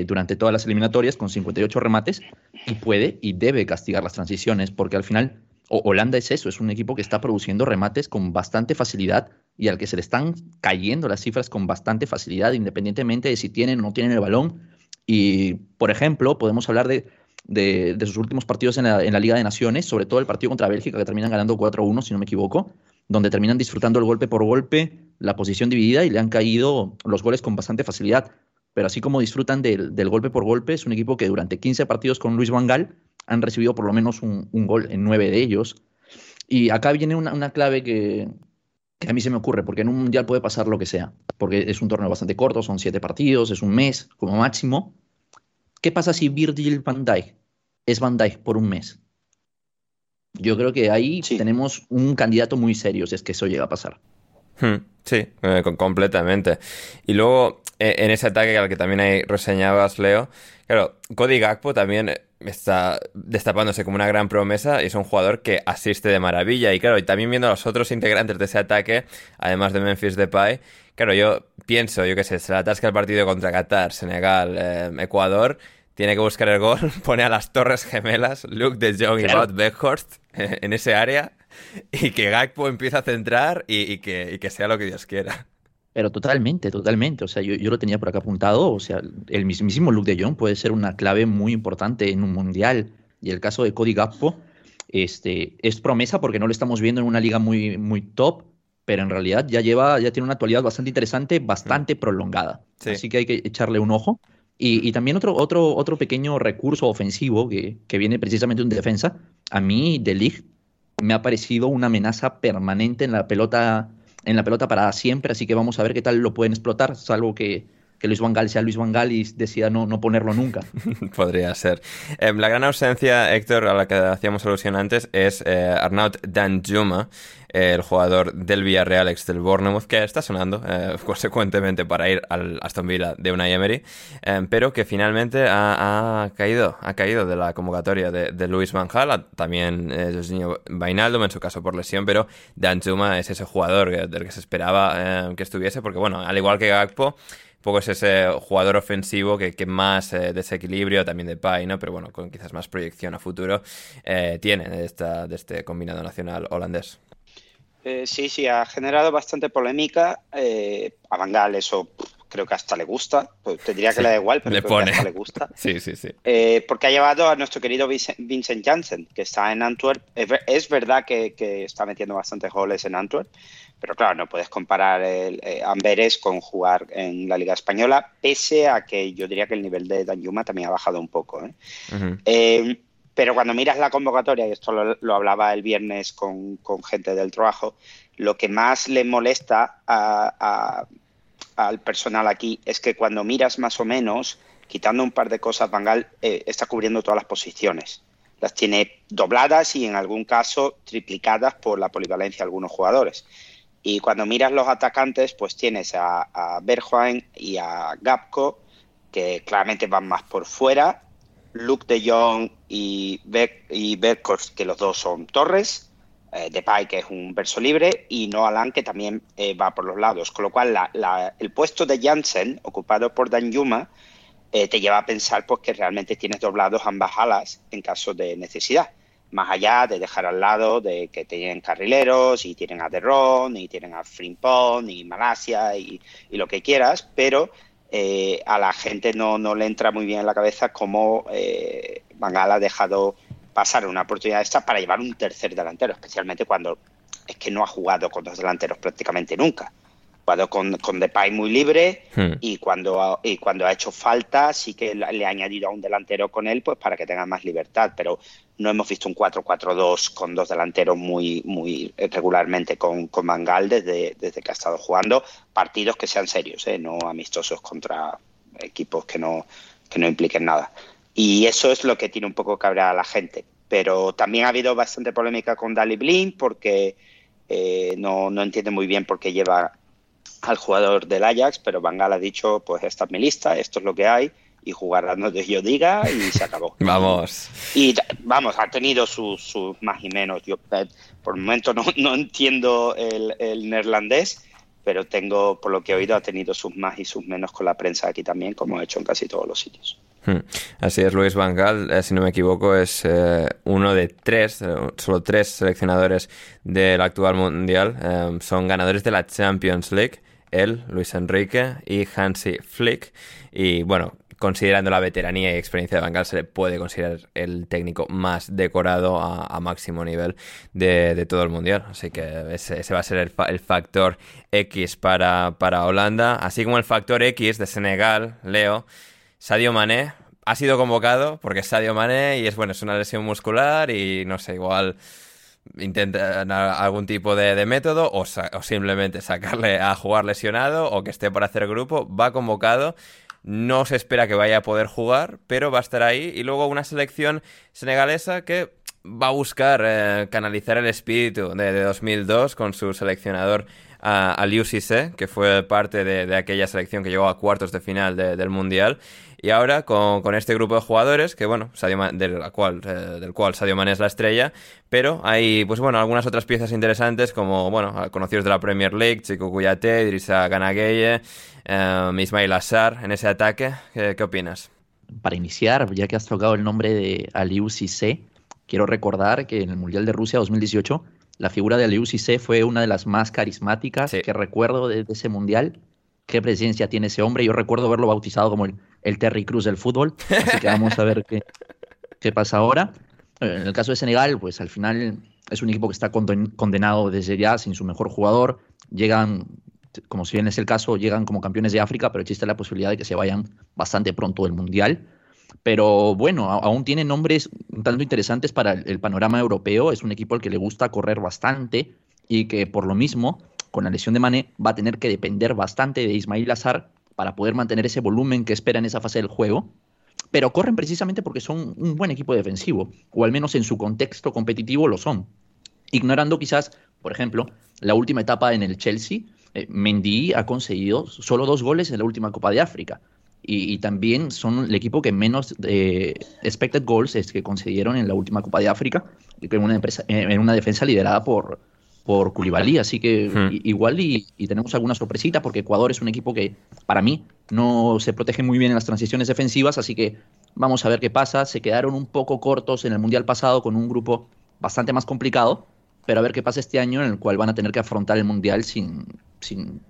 durante todas las eliminatorias con 58 remates y puede y debe castigar las transiciones porque al final Holanda es eso, es un equipo que está produciendo remates con bastante facilidad y al que se le están cayendo las cifras con bastante facilidad, independientemente de si tienen o no tienen el balón. Y, por ejemplo, podemos hablar de, de, sus últimos partidos en la, Liga de Naciones, sobre todo el partido contra Bélgica, que terminan ganando 4-1, si no me equivoco, donde terminan disfrutando el golpe por golpe, la posición dividida y le han caído los goles con bastante facilidad. Pero así como disfrutan del, del golpe por golpe, es un equipo que durante 15 partidos con Luis Van Gaal han recibido por lo menos un, un gol en 9 de ellos. Y acá viene una, una clave que, que a mí se me ocurre, porque en un mundial puede pasar lo que sea, porque es un torneo bastante corto, son siete partidos, es un mes como máximo. ¿Qué pasa si Virgil van Dijk es Van Dijk por un mes? Yo creo que ahí tenemos un candidato muy serio si es que eso llega a pasar. Hmm, sí, eh, completamente. Y luego, eh, en ese ataque al que también hay reseñabas, Leo, claro, Cody Gakpo también está destapándose como una gran promesa y es un jugador que asiste de maravilla. Y claro, y también viendo a los otros integrantes de ese ataque, además de Memphis Depay, claro, yo pienso, yo qué sé, se le atasca el partido contra Qatar, Senegal, eh, Ecuador, tiene que buscar el gol, pone a las Torres Gemelas, Luke de Jong y Wout Beckhorst eh, en ese área y que Gakpo empiece a centrar y, que, y que sea lo que Dios quiera. Pero totalmente, totalmente. O sea, yo, yo, lo tenía por acá apuntado. O sea, el mismísimo Luke de Jong puede ser una clave muy importante en un mundial. Y el caso de Cody Gakpo este, es promesa porque no lo estamos viendo en una liga muy, muy top, pero en realidad ya lleva, ya tiene una actualidad bastante interesante, bastante mm. prolongada. Así que hay que echarle un ojo. Y, y, también otro, otro, otro pequeño recurso ofensivo que, que viene precisamente de defensa. A mí, De Ligt me ha parecido una amenaza permanente en la pelota en la pelota para siempre, así que vamos a ver qué tal lo pueden explotar, salvo que, que Luis Van Gaal sea Luis Van Gaal y decida no, no ponerlo nunca. Podría ser. Em, la gran ausencia, Héctor, a la que hacíamos alusión antes, es eh, Arnaud Danjuma, el jugador del Villarreal, ex del Bournemouth, que está sonando eh, consecuentemente para ir al Aston Villa de Unai Emery, eh, pero que finalmente ha, caído, ha caído de la convocatoria de, Luis Van Gaal, también eh, Jorginho Vainaldum en su caso por lesión, pero Dan Juma es ese jugador del que se esperaba que estuviese, porque bueno, al igual que Gakpo, poco es ese jugador ofensivo que, más desequilibrio también de Pai, ¿no? Pero bueno, con quizás más proyección a futuro tiene de, esta, de este combinado nacional holandés. Eh, sí, sí, ha generado bastante polémica. Eh, a Bangal eso creo que hasta le gusta. Pues te diría que le da igual, pero le creo que hasta le gusta. sí, sí, sí. Eh, porque ha llevado a nuestro querido Vincent Janssen, que está en Antwerp. Es, verdad que, está metiendo bastantes goles en Antwerp, pero claro, no puedes comparar el, Amberes con jugar en la Liga Española, pese a que yo diría que el nivel de Danjuma también ha bajado un poco. ¿eh? Pero cuando miras la convocatoria, y esto lo, hablaba el viernes con, gente del trabajo, lo que más le molesta al personal aquí es que cuando miras más o menos, quitando un par de cosas, Bangal eh, está cubriendo todas las posiciones. Las tiene dobladas y en algún caso triplicadas por la polivalencia de algunos jugadores. Y cuando miras los atacantes, pues tienes a, a y a Gapco, que claramente van más por fuera Luke de Jong y, y que los dos son torres, eh, Depay, que es un verso libre, y Noah Lang, que también eh, va por los lados. Con lo cual, el puesto de Jansen, ocupado por Dan Yuma, eh, te lleva a pensar pues, que realmente tienes doblados ambas alas en caso de necesidad. Más allá de dejar al lado de que tienen carrileros, y tienen a Derron, y tienen a Frimpong, y Malasia, y, y lo que quieras, pero eh, a la gente no, no, le entra muy bien en la cabeza cómo eh, ha dejado pasar una oportunidad esta para llevar un tercer delantero, especialmente cuando es que no ha jugado con dos delanteros prácticamente nunca jugado con, con Depay muy libre hmm. y, cuando ha, y cuando ha hecho falta sí que le ha añadido a un delantero con él pues para que tenga más libertad, pero no hemos visto un 4-4-2 con dos delanteros muy, muy regularmente con, con Mangal desde, desde que ha estado jugando partidos que sean serios, ¿eh? no amistosos contra equipos que no, que no impliquen nada. Y eso es lo que tiene un poco cabrear a la gente. Pero también ha habido bastante polémica con Dali Blin porque eh, no, no entiende muy bien por qué lleva al jugador del Ajax, pero Van Gaal ha dicho, pues esta es mi lista, esto es lo que hay, y jugará donde yo diga y se acabó. vamos. Y vamos, ha tenido sus más y menos. Yo eh, por el momento no, entiendo el, neerlandés, pero tengo, por lo que he oído, ha tenido sus más y sus menos con la prensa aquí también, como ha hecho en casi todos los sitios. Hmm. Así es, Luis Van Gaal, eh, si no me equivoco, es eh, uno de tres, eh, solo tres seleccionadores del actual mundial. son ganadores de la Champions League, él, Luis Enrique y Hansi Flick. Y bueno, considerando la veteranía y experiencia de Van Gaal, se le puede considerar el técnico más decorado a, máximo nivel de, todo el mundial. Así que ese, va a ser el, factor X para, para Holanda, así como el factor X de Senegal, Leo. Sadio Mané ha sido convocado porque es Sadio Mané y es bueno, es una lesión muscular y no sé, igual intentan algún tipo de, método o, o, simplemente sacarle a jugar lesionado o que esté por hacer grupo, va convocado no se espera que vaya a poder jugar, pero va a estar ahí. Y luego una selección senegalesa que va a buscar eh, canalizar el espíritu de, 2002 con su seleccionador Aliou Cissé, que fue parte de, aquella selección que llegó a cuartos de final del Mundial. Y ahora con, este grupo de jugadores, que bueno, del, cual, eh, del cual Sadio Mane es la estrella, pero hay pues bueno, algunas otras piezas interesantes como, bueno, conocidos de la Premier League, Chico Cuyate, Idrissa Ganageye, eh, Ismail Assar en ese ataque. ¿Qué, opinas? Para iniciar, ya que has tocado el nombre de Aliou Cissé, quiero recordar que en el Mundial de Rusia 2018 la figura de Aliou Cissé fue una de las más carismáticas que recuerdo de, ese Mundial. ¿Qué presencia tiene ese hombre? Yo recuerdo verlo bautizado como el el Terry Cruz del fútbol. Así que vamos a ver qué, qué pasa ahora. En el caso de Senegal, pues al final es un equipo que está condenado desde ya sin su mejor jugador. Llegan, como si bien es el caso, llegan como campeones de África, pero existe la posibilidad de que se vayan bastante pronto del Mundial. Pero bueno, aún tiene nombres un tanto interesantes para el panorama europeo. Es un equipo al que le gusta correr bastante y que por lo mismo, con la lesión de Mané, va a tener que depender bastante de Ismail Azar, para poder mantener ese volumen que espera en esa fase del juego, pero corren precisamente porque son un buen equipo defensivo, o al menos en su contexto competitivo lo son. Ignorando quizás, por ejemplo, la última etapa en el Chelsea, eh, Mendy ha conseguido solo dos goles en la última Copa de África. Y, también son el equipo que menos eh, expected goals es que concedieron en la última Copa de África, en una, empresa, en una defensa liderada por, por Koulibaly, así que hmm. igual y, tenemos alguna sorpresita porque Ecuador es un equipo que para mí no se protege muy bien en las transiciones defensivas, así que vamos a ver qué pasa. Se quedaron un poco cortos en el Mundial pasado con un grupo bastante más complicado, pero a ver qué pasa este año en el cual van a tener que afrontar el Mundial sin, sin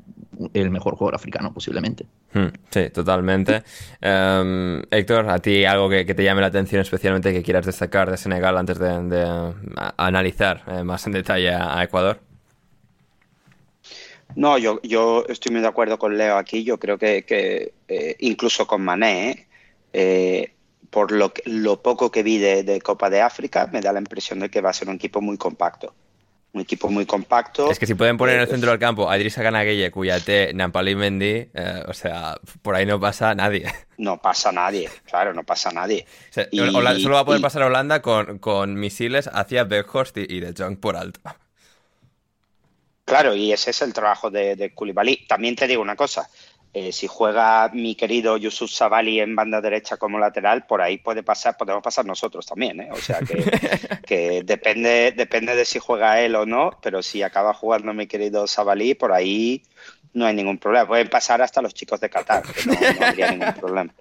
el mejor jugador africano posiblemente. Hmm, sí, totalmente. Em, Héctor, ¿a ti algo que, te llame la atención especialmente que quieras destacar de Senegal antes de, analizar eh, más en detalle a, Ecuador? No, yo, yo estoy muy de acuerdo con Leo aquí. Yo creo que, eh, incluso con Mané, eh, por lo, lo, poco que vi de, de, Copa de África, me da la impresión de que va a ser un equipo muy compacto un equipo muy compacto. Es que si pueden poner en el centro del campo a Idrissa Ganagueye, Cuyate, Nampali Mendy, eh, o sea, por ahí no pasa nadie. No pasa nadie, claro, no pasa nadie. solo va a poder pasar a Holanda con, misiles hacia Beckhorst y, de Jong por alto. Claro, y ese es el trabajo de, de También te digo una cosa, eh, si juega mi querido Yusuf Sabali en banda derecha como lateral, por ahí puede pasar, podemos pasar nosotros también, ¿eh? O sea que, depende, depende de si juega él o no, pero si acaba jugando mi querido Sabali, por ahí no hay ningún problema. Pueden pasar hasta los chicos de Qatar, que no, habría ningún problema.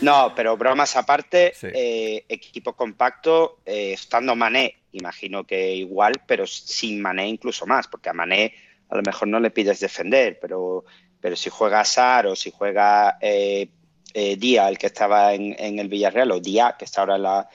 No, pero bromas aparte, eh, equipo compacto, estando Mané, imagino que igual, pero sin Mané incluso más, porque a Mané a lo mejor no le pides defender, pero, pero si juega Sar o si juega eh, eh Día, el que estaba en, el Villarreal, o Día, que está ahora en la,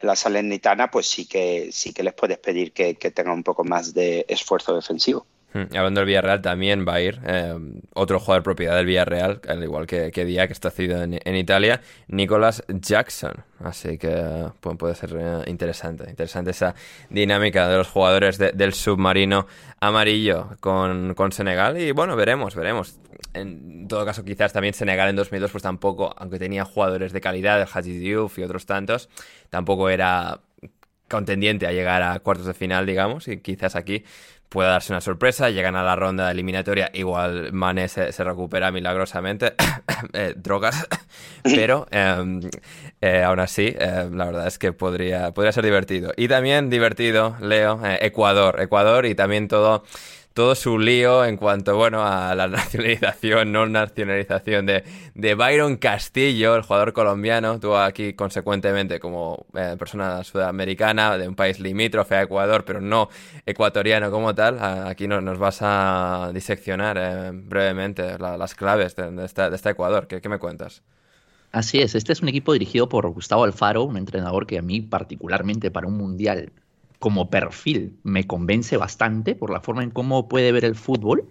la Salernitana, pues sí que, sí que les puedes pedir que, que tengan un poco más de esfuerzo defensivo. Hmm, hablando del Villarreal, también va a ir eh, otro jugador propiedad del Villarreal, al igual que, que Díaz, que está cedido en, Italia, Nicolas Jackson. Así que puede ser eh, interesante, interesante esa dinámica de los jugadores del submarino amarillo con, Senegal. Y bueno, veremos, veremos. En todo caso, quizás también Senegal en 2002, pues tampoco, aunque tenía jugadores de calidad, el Haji Diouf y otros tantos, tampoco era contendiente a llegar a cuartos de final, digamos, y quizás aquí puede darse una sorpresa, llegan a la ronda eliminatoria, igual Mane se, recupera milagrosamente, eh, drogas, pero em, eh, aún así, eh, la verdad es que podría, podría ser divertido. Y también divertido, Leo, Ecuador, Ecuador y también todo todo su lío en cuanto, bueno, a la nacionalización, no nacionalización de, de Byron Castillo, el jugador colombiano. Tú aquí, consecuentemente, como eh, persona sudamericana de un país limítrofe a Ecuador, pero no ecuatoriano como tal, aquí nos, vas a diseccionar eh, brevemente las claves de, de, este Ecuador. ¿Qué, ¿Qué me cuentas? Así es, este es un equipo dirigido por Gustavo Alfaro, un entrenador que a mí particularmente para un mundial como perfil me convence bastante por la forma en cómo puede ver el fútbol.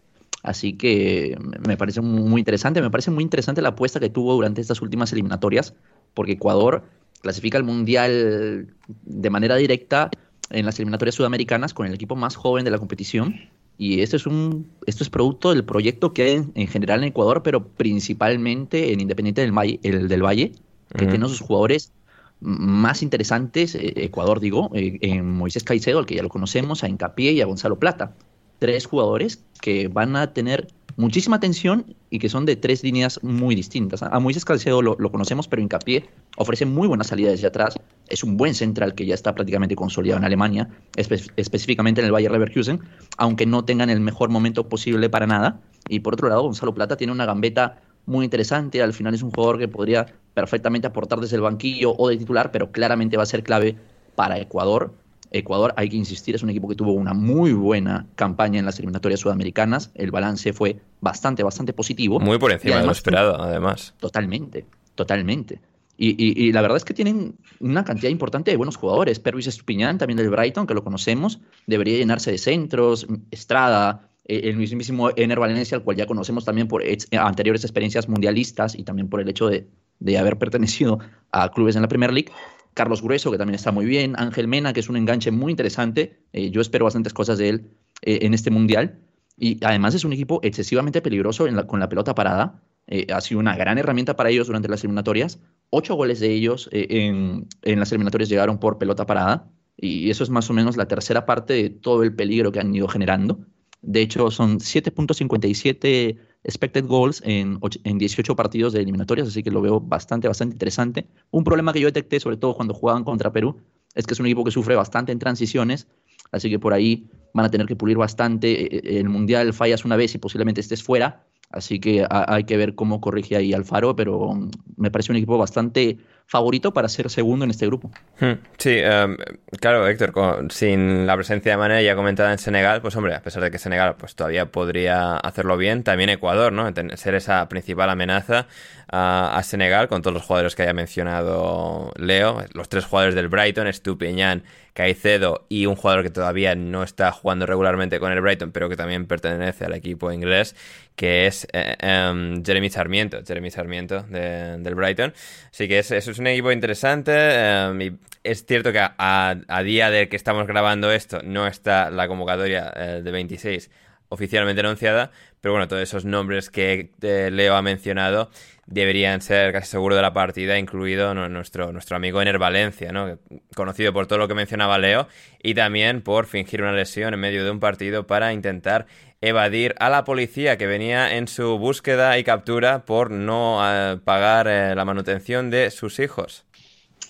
Así que me parece muy interesante. Me parece muy interesante la apuesta que tuvo durante estas últimas eliminatorias, porque Ecuador clasifica al Mundial de manera directa en las eliminatorias sudamericanas con el equipo más joven de la competición y esto es, un, esto es producto del proyecto que hay en, general en Ecuador, pero principalmente en Independiente del Valle, el del Valle que tiene sus jugadores más interesantes, eh, Ecuador digo, eh, en Moisés Caicedo, al que ya lo conocemos, a Encapié y a Gonzalo Plata. Tres jugadores que van a tener muchísima atención y que son de tres líneas muy distintas. A Moisés Calcedo lo, conocemos, pero Hincapié ofrece muy buena salida desde atrás. Es un buen central que ya está prácticamente consolidado en Alemania, específicamente en el Bayer Leverkusen, aunque no tengan el mejor momento posible para nada. Y por otro lado, Gonzalo Plata tiene una gambeta muy interesante. Al final es un jugador que podría perfectamente aportar desde el banquillo o de titular, pero claramente va a ser clave para Ecuador Ecuador, hay que insistir, es un equipo que tuvo una muy buena campaña en las eliminatorias sudamericanas. El balance fue bastante, bastante positivo. Muy por encima de lo esperado, además. Totalmente, totalmente. Y, la verdad es que tienen una cantidad importante de buenos jugadores. Pervis Estupiñán, también del Brighton, que lo conocemos, debería llenarse de centros. Estrada, el mismísimo Ener Valencia, al cual ya conocemos también por anteriores experiencias mundialistas y también por el hecho de, de haber pertenecido a clubes en la Premier League. Carlos Grueso, que también está muy bien, Ángel Mena, que es un enganche muy interesante, eh, yo espero bastantes cosas de él eh, en este Mundial, y además es un equipo excesivamente peligroso con la pelota parada, eh, ha sido una gran herramienta para ellos durante las eliminatorias, ocho goles de ellos en, en las eliminatorias llegaron por pelota parada, y eso es más o menos la tercera parte de todo el peligro que han ido generando. De hecho, son 7.57 expected goals en, en 18 partidos de eliminatorias, así que lo veo bastante, bastante interesante. Un problema que yo detecté, sobre todo cuando jugaban contra Perú, es que es un equipo que sufre bastante en transiciones, así que por ahí van a tener que pulir bastante. E, e, el Mundial fallas una vez y posiblemente estés fuera, así que hay que ver cómo corrige ahí Alfaro, pero me parece un equipo bastante favorito para ser segundo en este grupo. Hmm, sí, em, claro, Héctor, sin la presencia de Mané ya comentada en Senegal, pues hombre, a pesar de que Senegal pues todavía podría hacerlo bien, también Ecuador, ¿no? Ser esa principal amenaza a, Senegal con todos los jugadores que haya mencionado Leo, los tres jugadores del Brighton, Estupiñán, Caicedo y un jugador que todavía no está jugando regularmente con el Brighton, pero que también pertenece al equipo inglés, que es eh, em, Jeremy Sarmiento, Jeremy Sarmiento del Brighton. Así que eso es un equipo interesante. Em, y es cierto que a, día de que estamos grabando esto no está la convocatoria eh, de 26 oficialmente anunciada, pero bueno, todos esos nombres que eh, Leo ha mencionado deberían ser casi seguro de la partida, incluido nuestro, nuestro amigo Ener Valencia, ¿no? conocido por todo lo que mencionaba Leo, y también por fingir una lesión en medio de un partido para intentar evadir a la policía que venía en su búsqueda y captura por no eh, pagar eh, la manutención de sus hijos.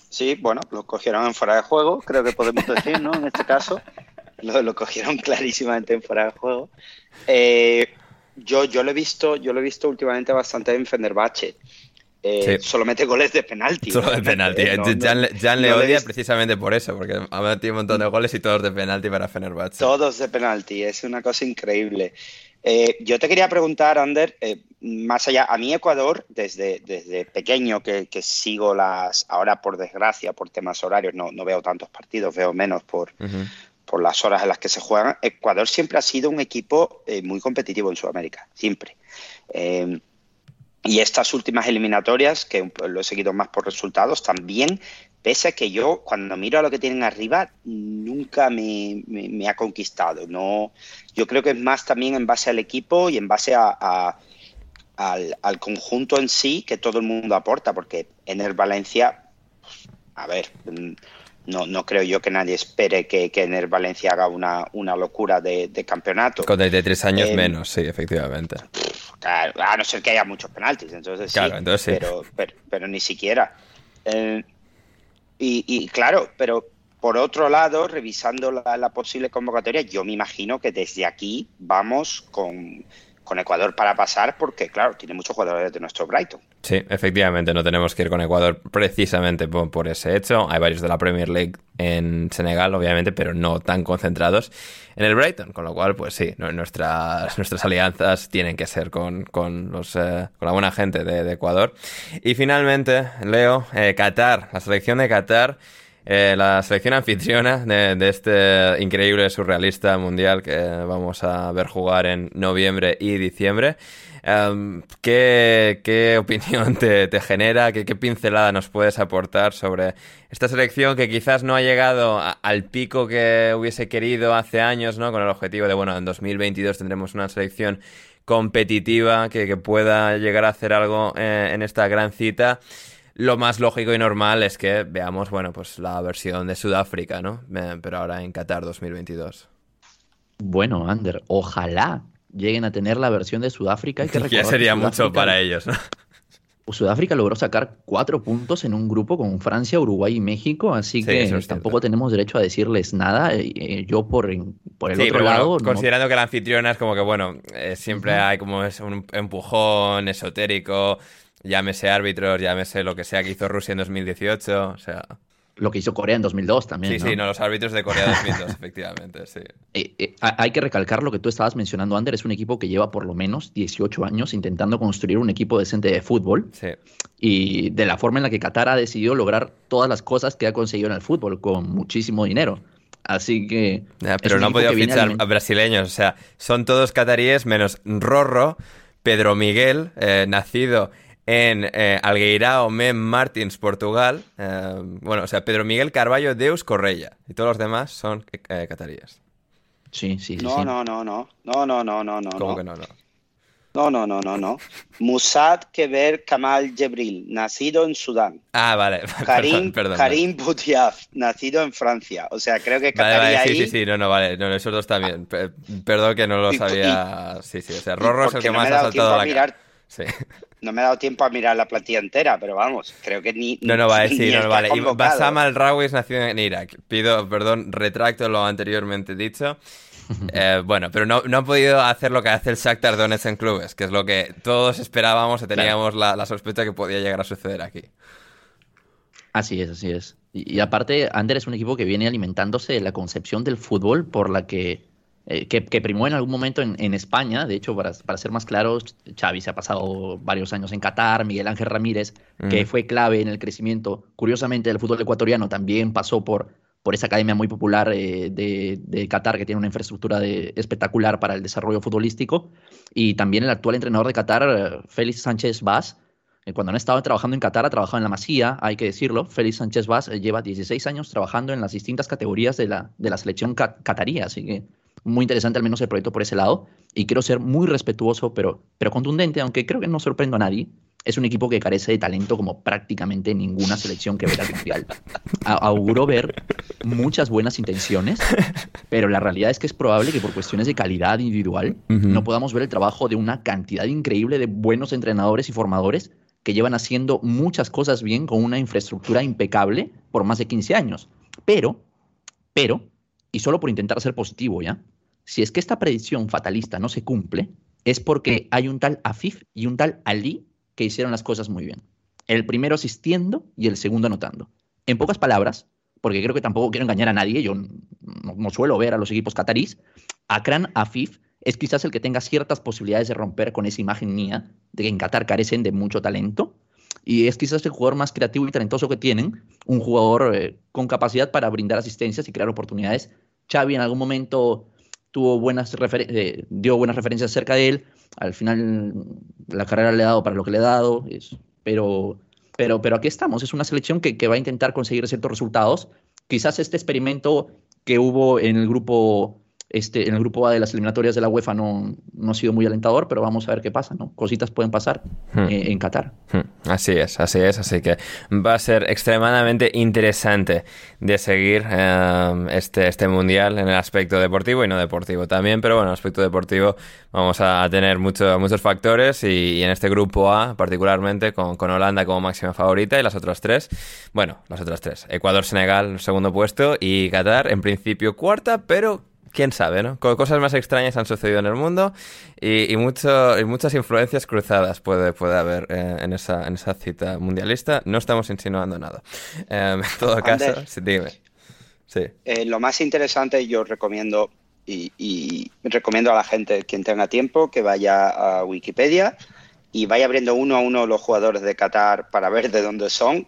Sí, bueno, lo cogieron en fuera de juego, creo que podemos decir, ¿no? En este caso, lo, lo cogieron clarísimamente en fuera de juego. Eh, yo, yo lo he visto, yo lo he visto últimamente bastante en Fenerbahce. Eh, Solo mete goles de penalti. Solo de penalti. Eh, Jan, le odia precisamente por eso, porque ha metido un montón de goles y todos de penalti para Fenerbahce. Todos de penalti, es una cosa increíble. Eh, yo te quería preguntar, Ander, más allá, a mí Ecuador, desde, desde pequeño que, sigo las, ahora por desgracia, por temas horarios, no, no veo tantos partidos, veo menos por, por las horas en las que se juegan, Ecuador siempre ha sido un equipo eh, muy competitivo en Sudamérica, siempre. Eh, y estas últimas eliminatorias, que lo he seguido más por resultados, también, pese a que yo cuando miro a lo que tienen arriba, nunca me, ha conquistado. No, yo creo que es más también en base al equipo y en base a, al, al, conjunto en sí que todo el mundo aporta, porque en el Valencia, a ver, no, no creo yo que nadie espere que, que en el Valencia haga una, una locura de, campeonato. Con 33 años eh, menos, sí, efectivamente. a no ser que haya muchos penaltis, entonces claro, sí, entonces sí. Pero, pero, ni siquiera. Eh, y, claro, pero por otro lado, revisando la, posible convocatoria, yo me imagino que desde aquí vamos con, Ecuador para pasar, porque claro, tiene muchos jugadores de nuestro Brighton. Sí, efectivamente, no tenemos que ir con Ecuador precisamente por, ese hecho. Hay varios de la Premier League en Senegal, obviamente, pero no tan concentrados en el Brighton, con lo cual, pues sí, nuestras, nuestras alianzas tienen que ser con, los, eh, con la buena gente de, Ecuador. Y finalmente, Leo, eh, Qatar, la selección de Qatar. Eh, la selección anfitriona de, este increíble surrealista mundial que vamos a ver jugar en noviembre y diciembre. Em, ¿qué, opinión te, genera? ¿Qué, pincelada nos puedes aportar sobre esta selección que quizás no ha llegado al pico que hubiese querido hace años, ¿no? Con el objetivo de, bueno, en 2022 tendremos una selección competitiva que, pueda llegar a hacer algo eh, en esta gran cita lo más lógico y normal es que veamos, bueno, pues la versión de Sudáfrica, ¿no? Pero ahora en Qatar 2022. Bueno, Ander, ojalá lleguen a tener la versión de Sudáfrica. que ya sería mucho para ellos, ¿no? Sudáfrica logró sacar cuatro puntos en un grupo con Francia, Uruguay y México, así que tampoco tenemos derecho a decirles nada. Eh, eh, yo por, por el otro lado. Considerando que la anfitriona es como que, bueno, eh, siempre hay como es un empujón esotérico Llámese árbitros, llámese lo que sea que hizo Rusia en 2018, o sea... Lo que hizo Corea en 2002 también. Sí, sí, no, los árbitros de Corea 2002, efectivamente, sí. Eh, eh, hay que recalcar lo que tú estabas mencionando, Ander, es un equipo que lleva por lo menos 18 años intentando construir un equipo decente de fútbol. Sí. Y de la forma en la que Qatar ha decidido lograr todas las cosas que ha conseguido en el fútbol, con muchísimo dinero. Así que. pero no han podido fichar a brasileños. O sea, son todos cataríes menos Rorro, Pedro Miguel, eh, nacido en eh, Algueirao Mem Martins, Portugal. Eh, bueno, o sea, Pedro Miguel Carballo Deus Correia. Y todos los demás son eh, cataríes. Sí, sí, sí. No, no, no, no. No, no, no, no, no. ¿Cómo que no, no? No, no, no, no, no. Musad Keber Kamal Jebril, nacido en Sudán. Ah, vale. Karim, perdón, Karim Boutiaf, nacido en Francia. O sea, creo que Catarí Sí, sí, sí, no, no, vale. No, esos dos también. Perdón que no lo sabía. sí, sí, o sea, Rorro es el que más ha saltado a la cara. Sí. No me he dado tiempo a mirar la plantilla entera, pero vamos, creo que ni. No, no, vale, sí, no, vale. Basam al-Rawi es nacido en Irak. Pido, perdón, retracto lo anteriormente dicho. Eh, bueno, pero no, no han podido hacer lo que hace el Shakhtar Donetsk en clubes, que es lo que todos esperábamos y teníamos la, la, sospecha que podía llegar a suceder aquí. Así es, así es. Y, y aparte, Ander es un equipo que viene alimentándose de la concepción del fútbol por la que eh, que, primó en algún momento en, España. De hecho, para, ser más claros, Xavi se ha pasado varios años en Qatar, Miguel Ángel Ramírez, que fue clave en el crecimiento. Curiosamente, el fútbol ecuatoriano también pasó por, por esa academia muy popular eh, de, Qatar, que tiene una infraestructura de, espectacular para el desarrollo futbolístico. Y también el actual entrenador de Qatar, Félix Sánchez Vaz, eh, cuando han estado trabajando en Qatar, ha trabajado en la Masía, hay que decirlo. Félix Sánchez Vaz lleva 16 años trabajando en las distintas categorías de la, de la selección catarí, así que muy interesante al menos el proyecto por ese lado. Y quiero ser muy respetuoso, pero, pero contundente, aunque creo que no sorprendo a nadie. Es un equipo que carece de talento como prácticamente ninguna selección que verá al Mundial. Auguro ver muchas buenas intenciones, pero la realidad es que es probable que por cuestiones de calidad individual no podamos ver el trabajo de una cantidad increíble de buenos entrenadores y formadores que llevan haciendo muchas cosas bien con una infraestructura impecable por más de 15 años. Pero, pero, y solo por intentar ser positivo, ¿ya? Si es que esta predicción fatalista no se cumple, es porque hay un tal Afif y un tal Ali que hicieron las cosas muy bien. El primero asistiendo y el segundo anotando. En pocas palabras, porque creo que tampoco quiero engañar a nadie, yo no, suelo ver a los equipos catarís, Akran Afif es quizás el que tenga ciertas posibilidades de romper con esa imagen mía de que en Qatar carecen de mucho talento. Y es quizás el jugador más creativo y talentoso que tienen, un jugador eh, con capacidad para brindar asistencias y crear oportunidades. Xavi en algún momento tuvo buenas eh, dio buenas referencias acerca de él. Al final la carrera le ha dado para lo que le ha dado, pero, pero, pero aquí estamos. Es una selección que, que va a intentar conseguir ciertos resultados. Quizás este experimento que hubo en el grupo este, en el grupo A de las eliminatorias de la UEFA no, no ha sido muy alentador, pero vamos a ver qué pasa, ¿no? Cositas pueden pasar Hmm. eh, en Qatar. Hmm, Así es, así es, así que va a ser extremadamente interesante de seguir eh, este, este mundial en el aspecto deportivo y no deportivo también, pero bueno, en el aspecto deportivo vamos a tener mucho- muchos factores y, y en este grupo A particularmente con, con Holanda como máxima favorita y las otras tres, bueno, las otras tres, Ecuador, Senegal, segundo puesto y Qatar en principio cuarta, pero quién sabe, ¿no? Co- Cosas más extrañas han sucedido en el mundo y, y mucho, y muchas influencias cruzadas puede, puede haber eh, en, esa, en esa cita mundialista. No estamos insinuando nada. Eh, en todo caso, Ander. sí, dime. Sí. Eh, lo más interesante yo recomiendo y, y recomiendo a la gente, quien tenga tiempo, que vaya a Wikipedia y vaya abriendo uno a uno los jugadores de Qatar para ver de dónde son,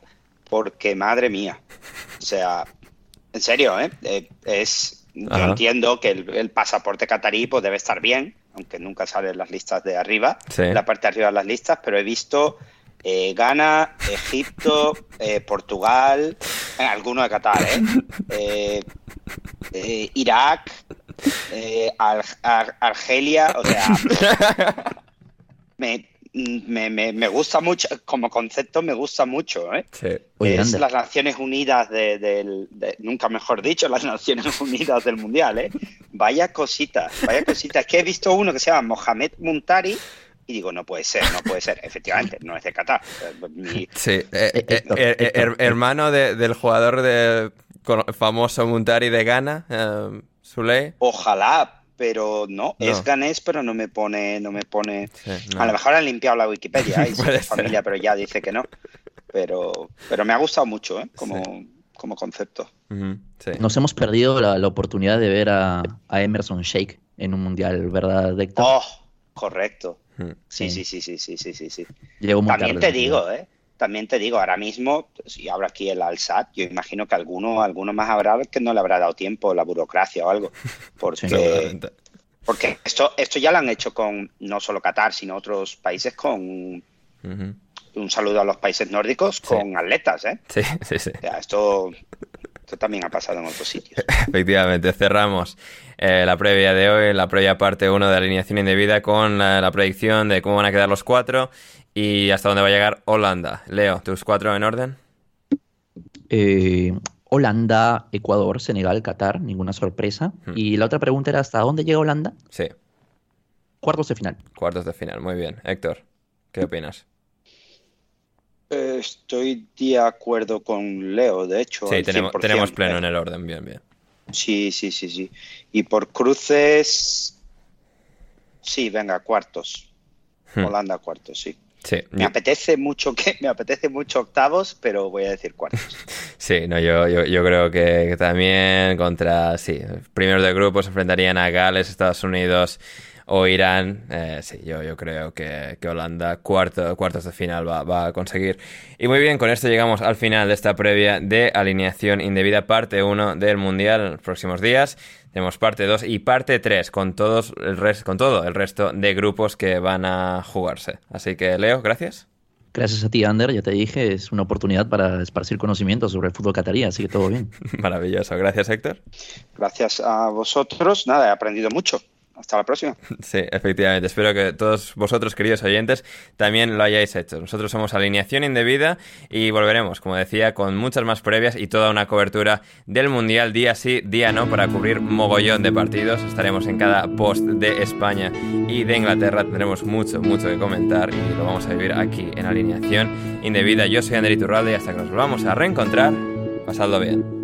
porque madre mía. O sea, en serio, ¿eh? Eh, es, yo Ajá. entiendo que el, el pasaporte catarí pues, debe estar bien, aunque nunca sale en las listas de arriba, Sí. la parte de arriba de las listas, pero he visto eh, Ghana, Egipto, eh, Portugal, alguno de Qatar, ¿eh? Eh, Irak, Ar- Ar- Argelia, o sea, me, me, me- me gusta mucho, como concepto me gusta mucho, ¿eh? Sí. Oye, es las Naciones Unidas de- del, de- nunca mejor dicho, las Naciones Unidas del Mundial, ¿eh? Vaya cosita, vaya cosita. Es que he visto uno que se llama Mohamed Muntari y digo, no puede ser, no puede ser. Efectivamente, no es de Qatar. Eh, Sí. eh, eh, eh, eh, her- hermano de- del jugador de, famoso Muntari de Ghana, eh, Zuley. Ojalá, pero no, No. es ganés, pero no me pone, no me pone. Sí, no. A lo mejor han limpiado la Wikipedia y familia, pero ya dice que no. Pero, pero me ha gustado mucho, ¿eh? Como, como concepto. Sí. Nos hemos perdido la, la oportunidad de ver a, a Emerson Shake en un mundial, ¿verdad, Héctor? Oh, correcto. Sí, Sí. sí, sí, sí, sí, sí, sí, sí. Llegó muy También tarde. te digo, ¿eh? También te digo, ahora mismo, si abro aquí el Alsat, yo imagino que alguno, alguno más habrá que no le habrá dado tiempo la burocracia o algo. Porque, porque esto, esto ya lo han hecho con no solo Qatar, sino otros países con un saludo a los países nórdicos con atletas, ¿eh? Sí, sí, sí. O sea, esto, esto también ha pasado en otros sitios. Efectivamente, cerramos eh, la previa de hoy, la previa parte 1 de alineación indebida con la, la predicción de cómo van a quedar los cuatro y hasta dónde va a llegar Holanda. Leo, tus cuatro en orden. Eh, Holanda, Ecuador, Senegal, Qatar, ninguna sorpresa. Hmm. Y la otra pregunta era, ¿hasta dónde llega Holanda? Sí, Cuartos de final. cuartos de final, muy bien. Héctor, ¿qué opinas? Eh, Estoy de acuerdo con Leo, de hecho. Sí, tenemos, 100%. tenemos pleno en el orden, bien, bien. Sí, sí, sí, sí. Y por cruces, sí, venga, cuartos. Hmm. Holanda cuartos, sí. Sí, Me yo- apetece mucho que me apetece mucho octavos, pero voy a decir cuartos. sí, no, yo, yo, yo creo que, que también contra, sí, primeros de grupo se enfrentarían a Gales, Estados Unidos o Irán. Eh, sí, yo, yo creo que, que Holanda cuarto, cuartos de final va, va a conseguir. Y muy bien, con esto llegamos al final de esta previa de alineación indebida, parte 1 del Mundial en los próximos días. Tenemos parte 2 y parte 3 con, todos el res- con todo el resto de grupos que van a jugarse. Así que, Leo, gracias. Gracias a ti, Ander, ya te dije, es una oportunidad para esparcir conocimientos sobre el fútbol catarí, así que todo bien. Maravilloso. Gracias, Héctor. Gracias a vosotros. Nada, he aprendido mucho. Hasta la próxima. Sí, efectivamente. Espero que todos vosotros, queridos oyentes, también lo hayáis hecho. Nosotros somos Alineación Indebida y volveremos, como decía, con muchas más previas y toda una cobertura del Mundial día sí, día no, para cubrir mogollón de partidos. Estaremos en cada post de España y de Inglaterra. Tendremos mucho, mucho que comentar y lo vamos a vivir aquí en Alineación Indebida. Yo soy Ander Iturralde y hasta que nos volvamos a reencontrar, pasadlo bien.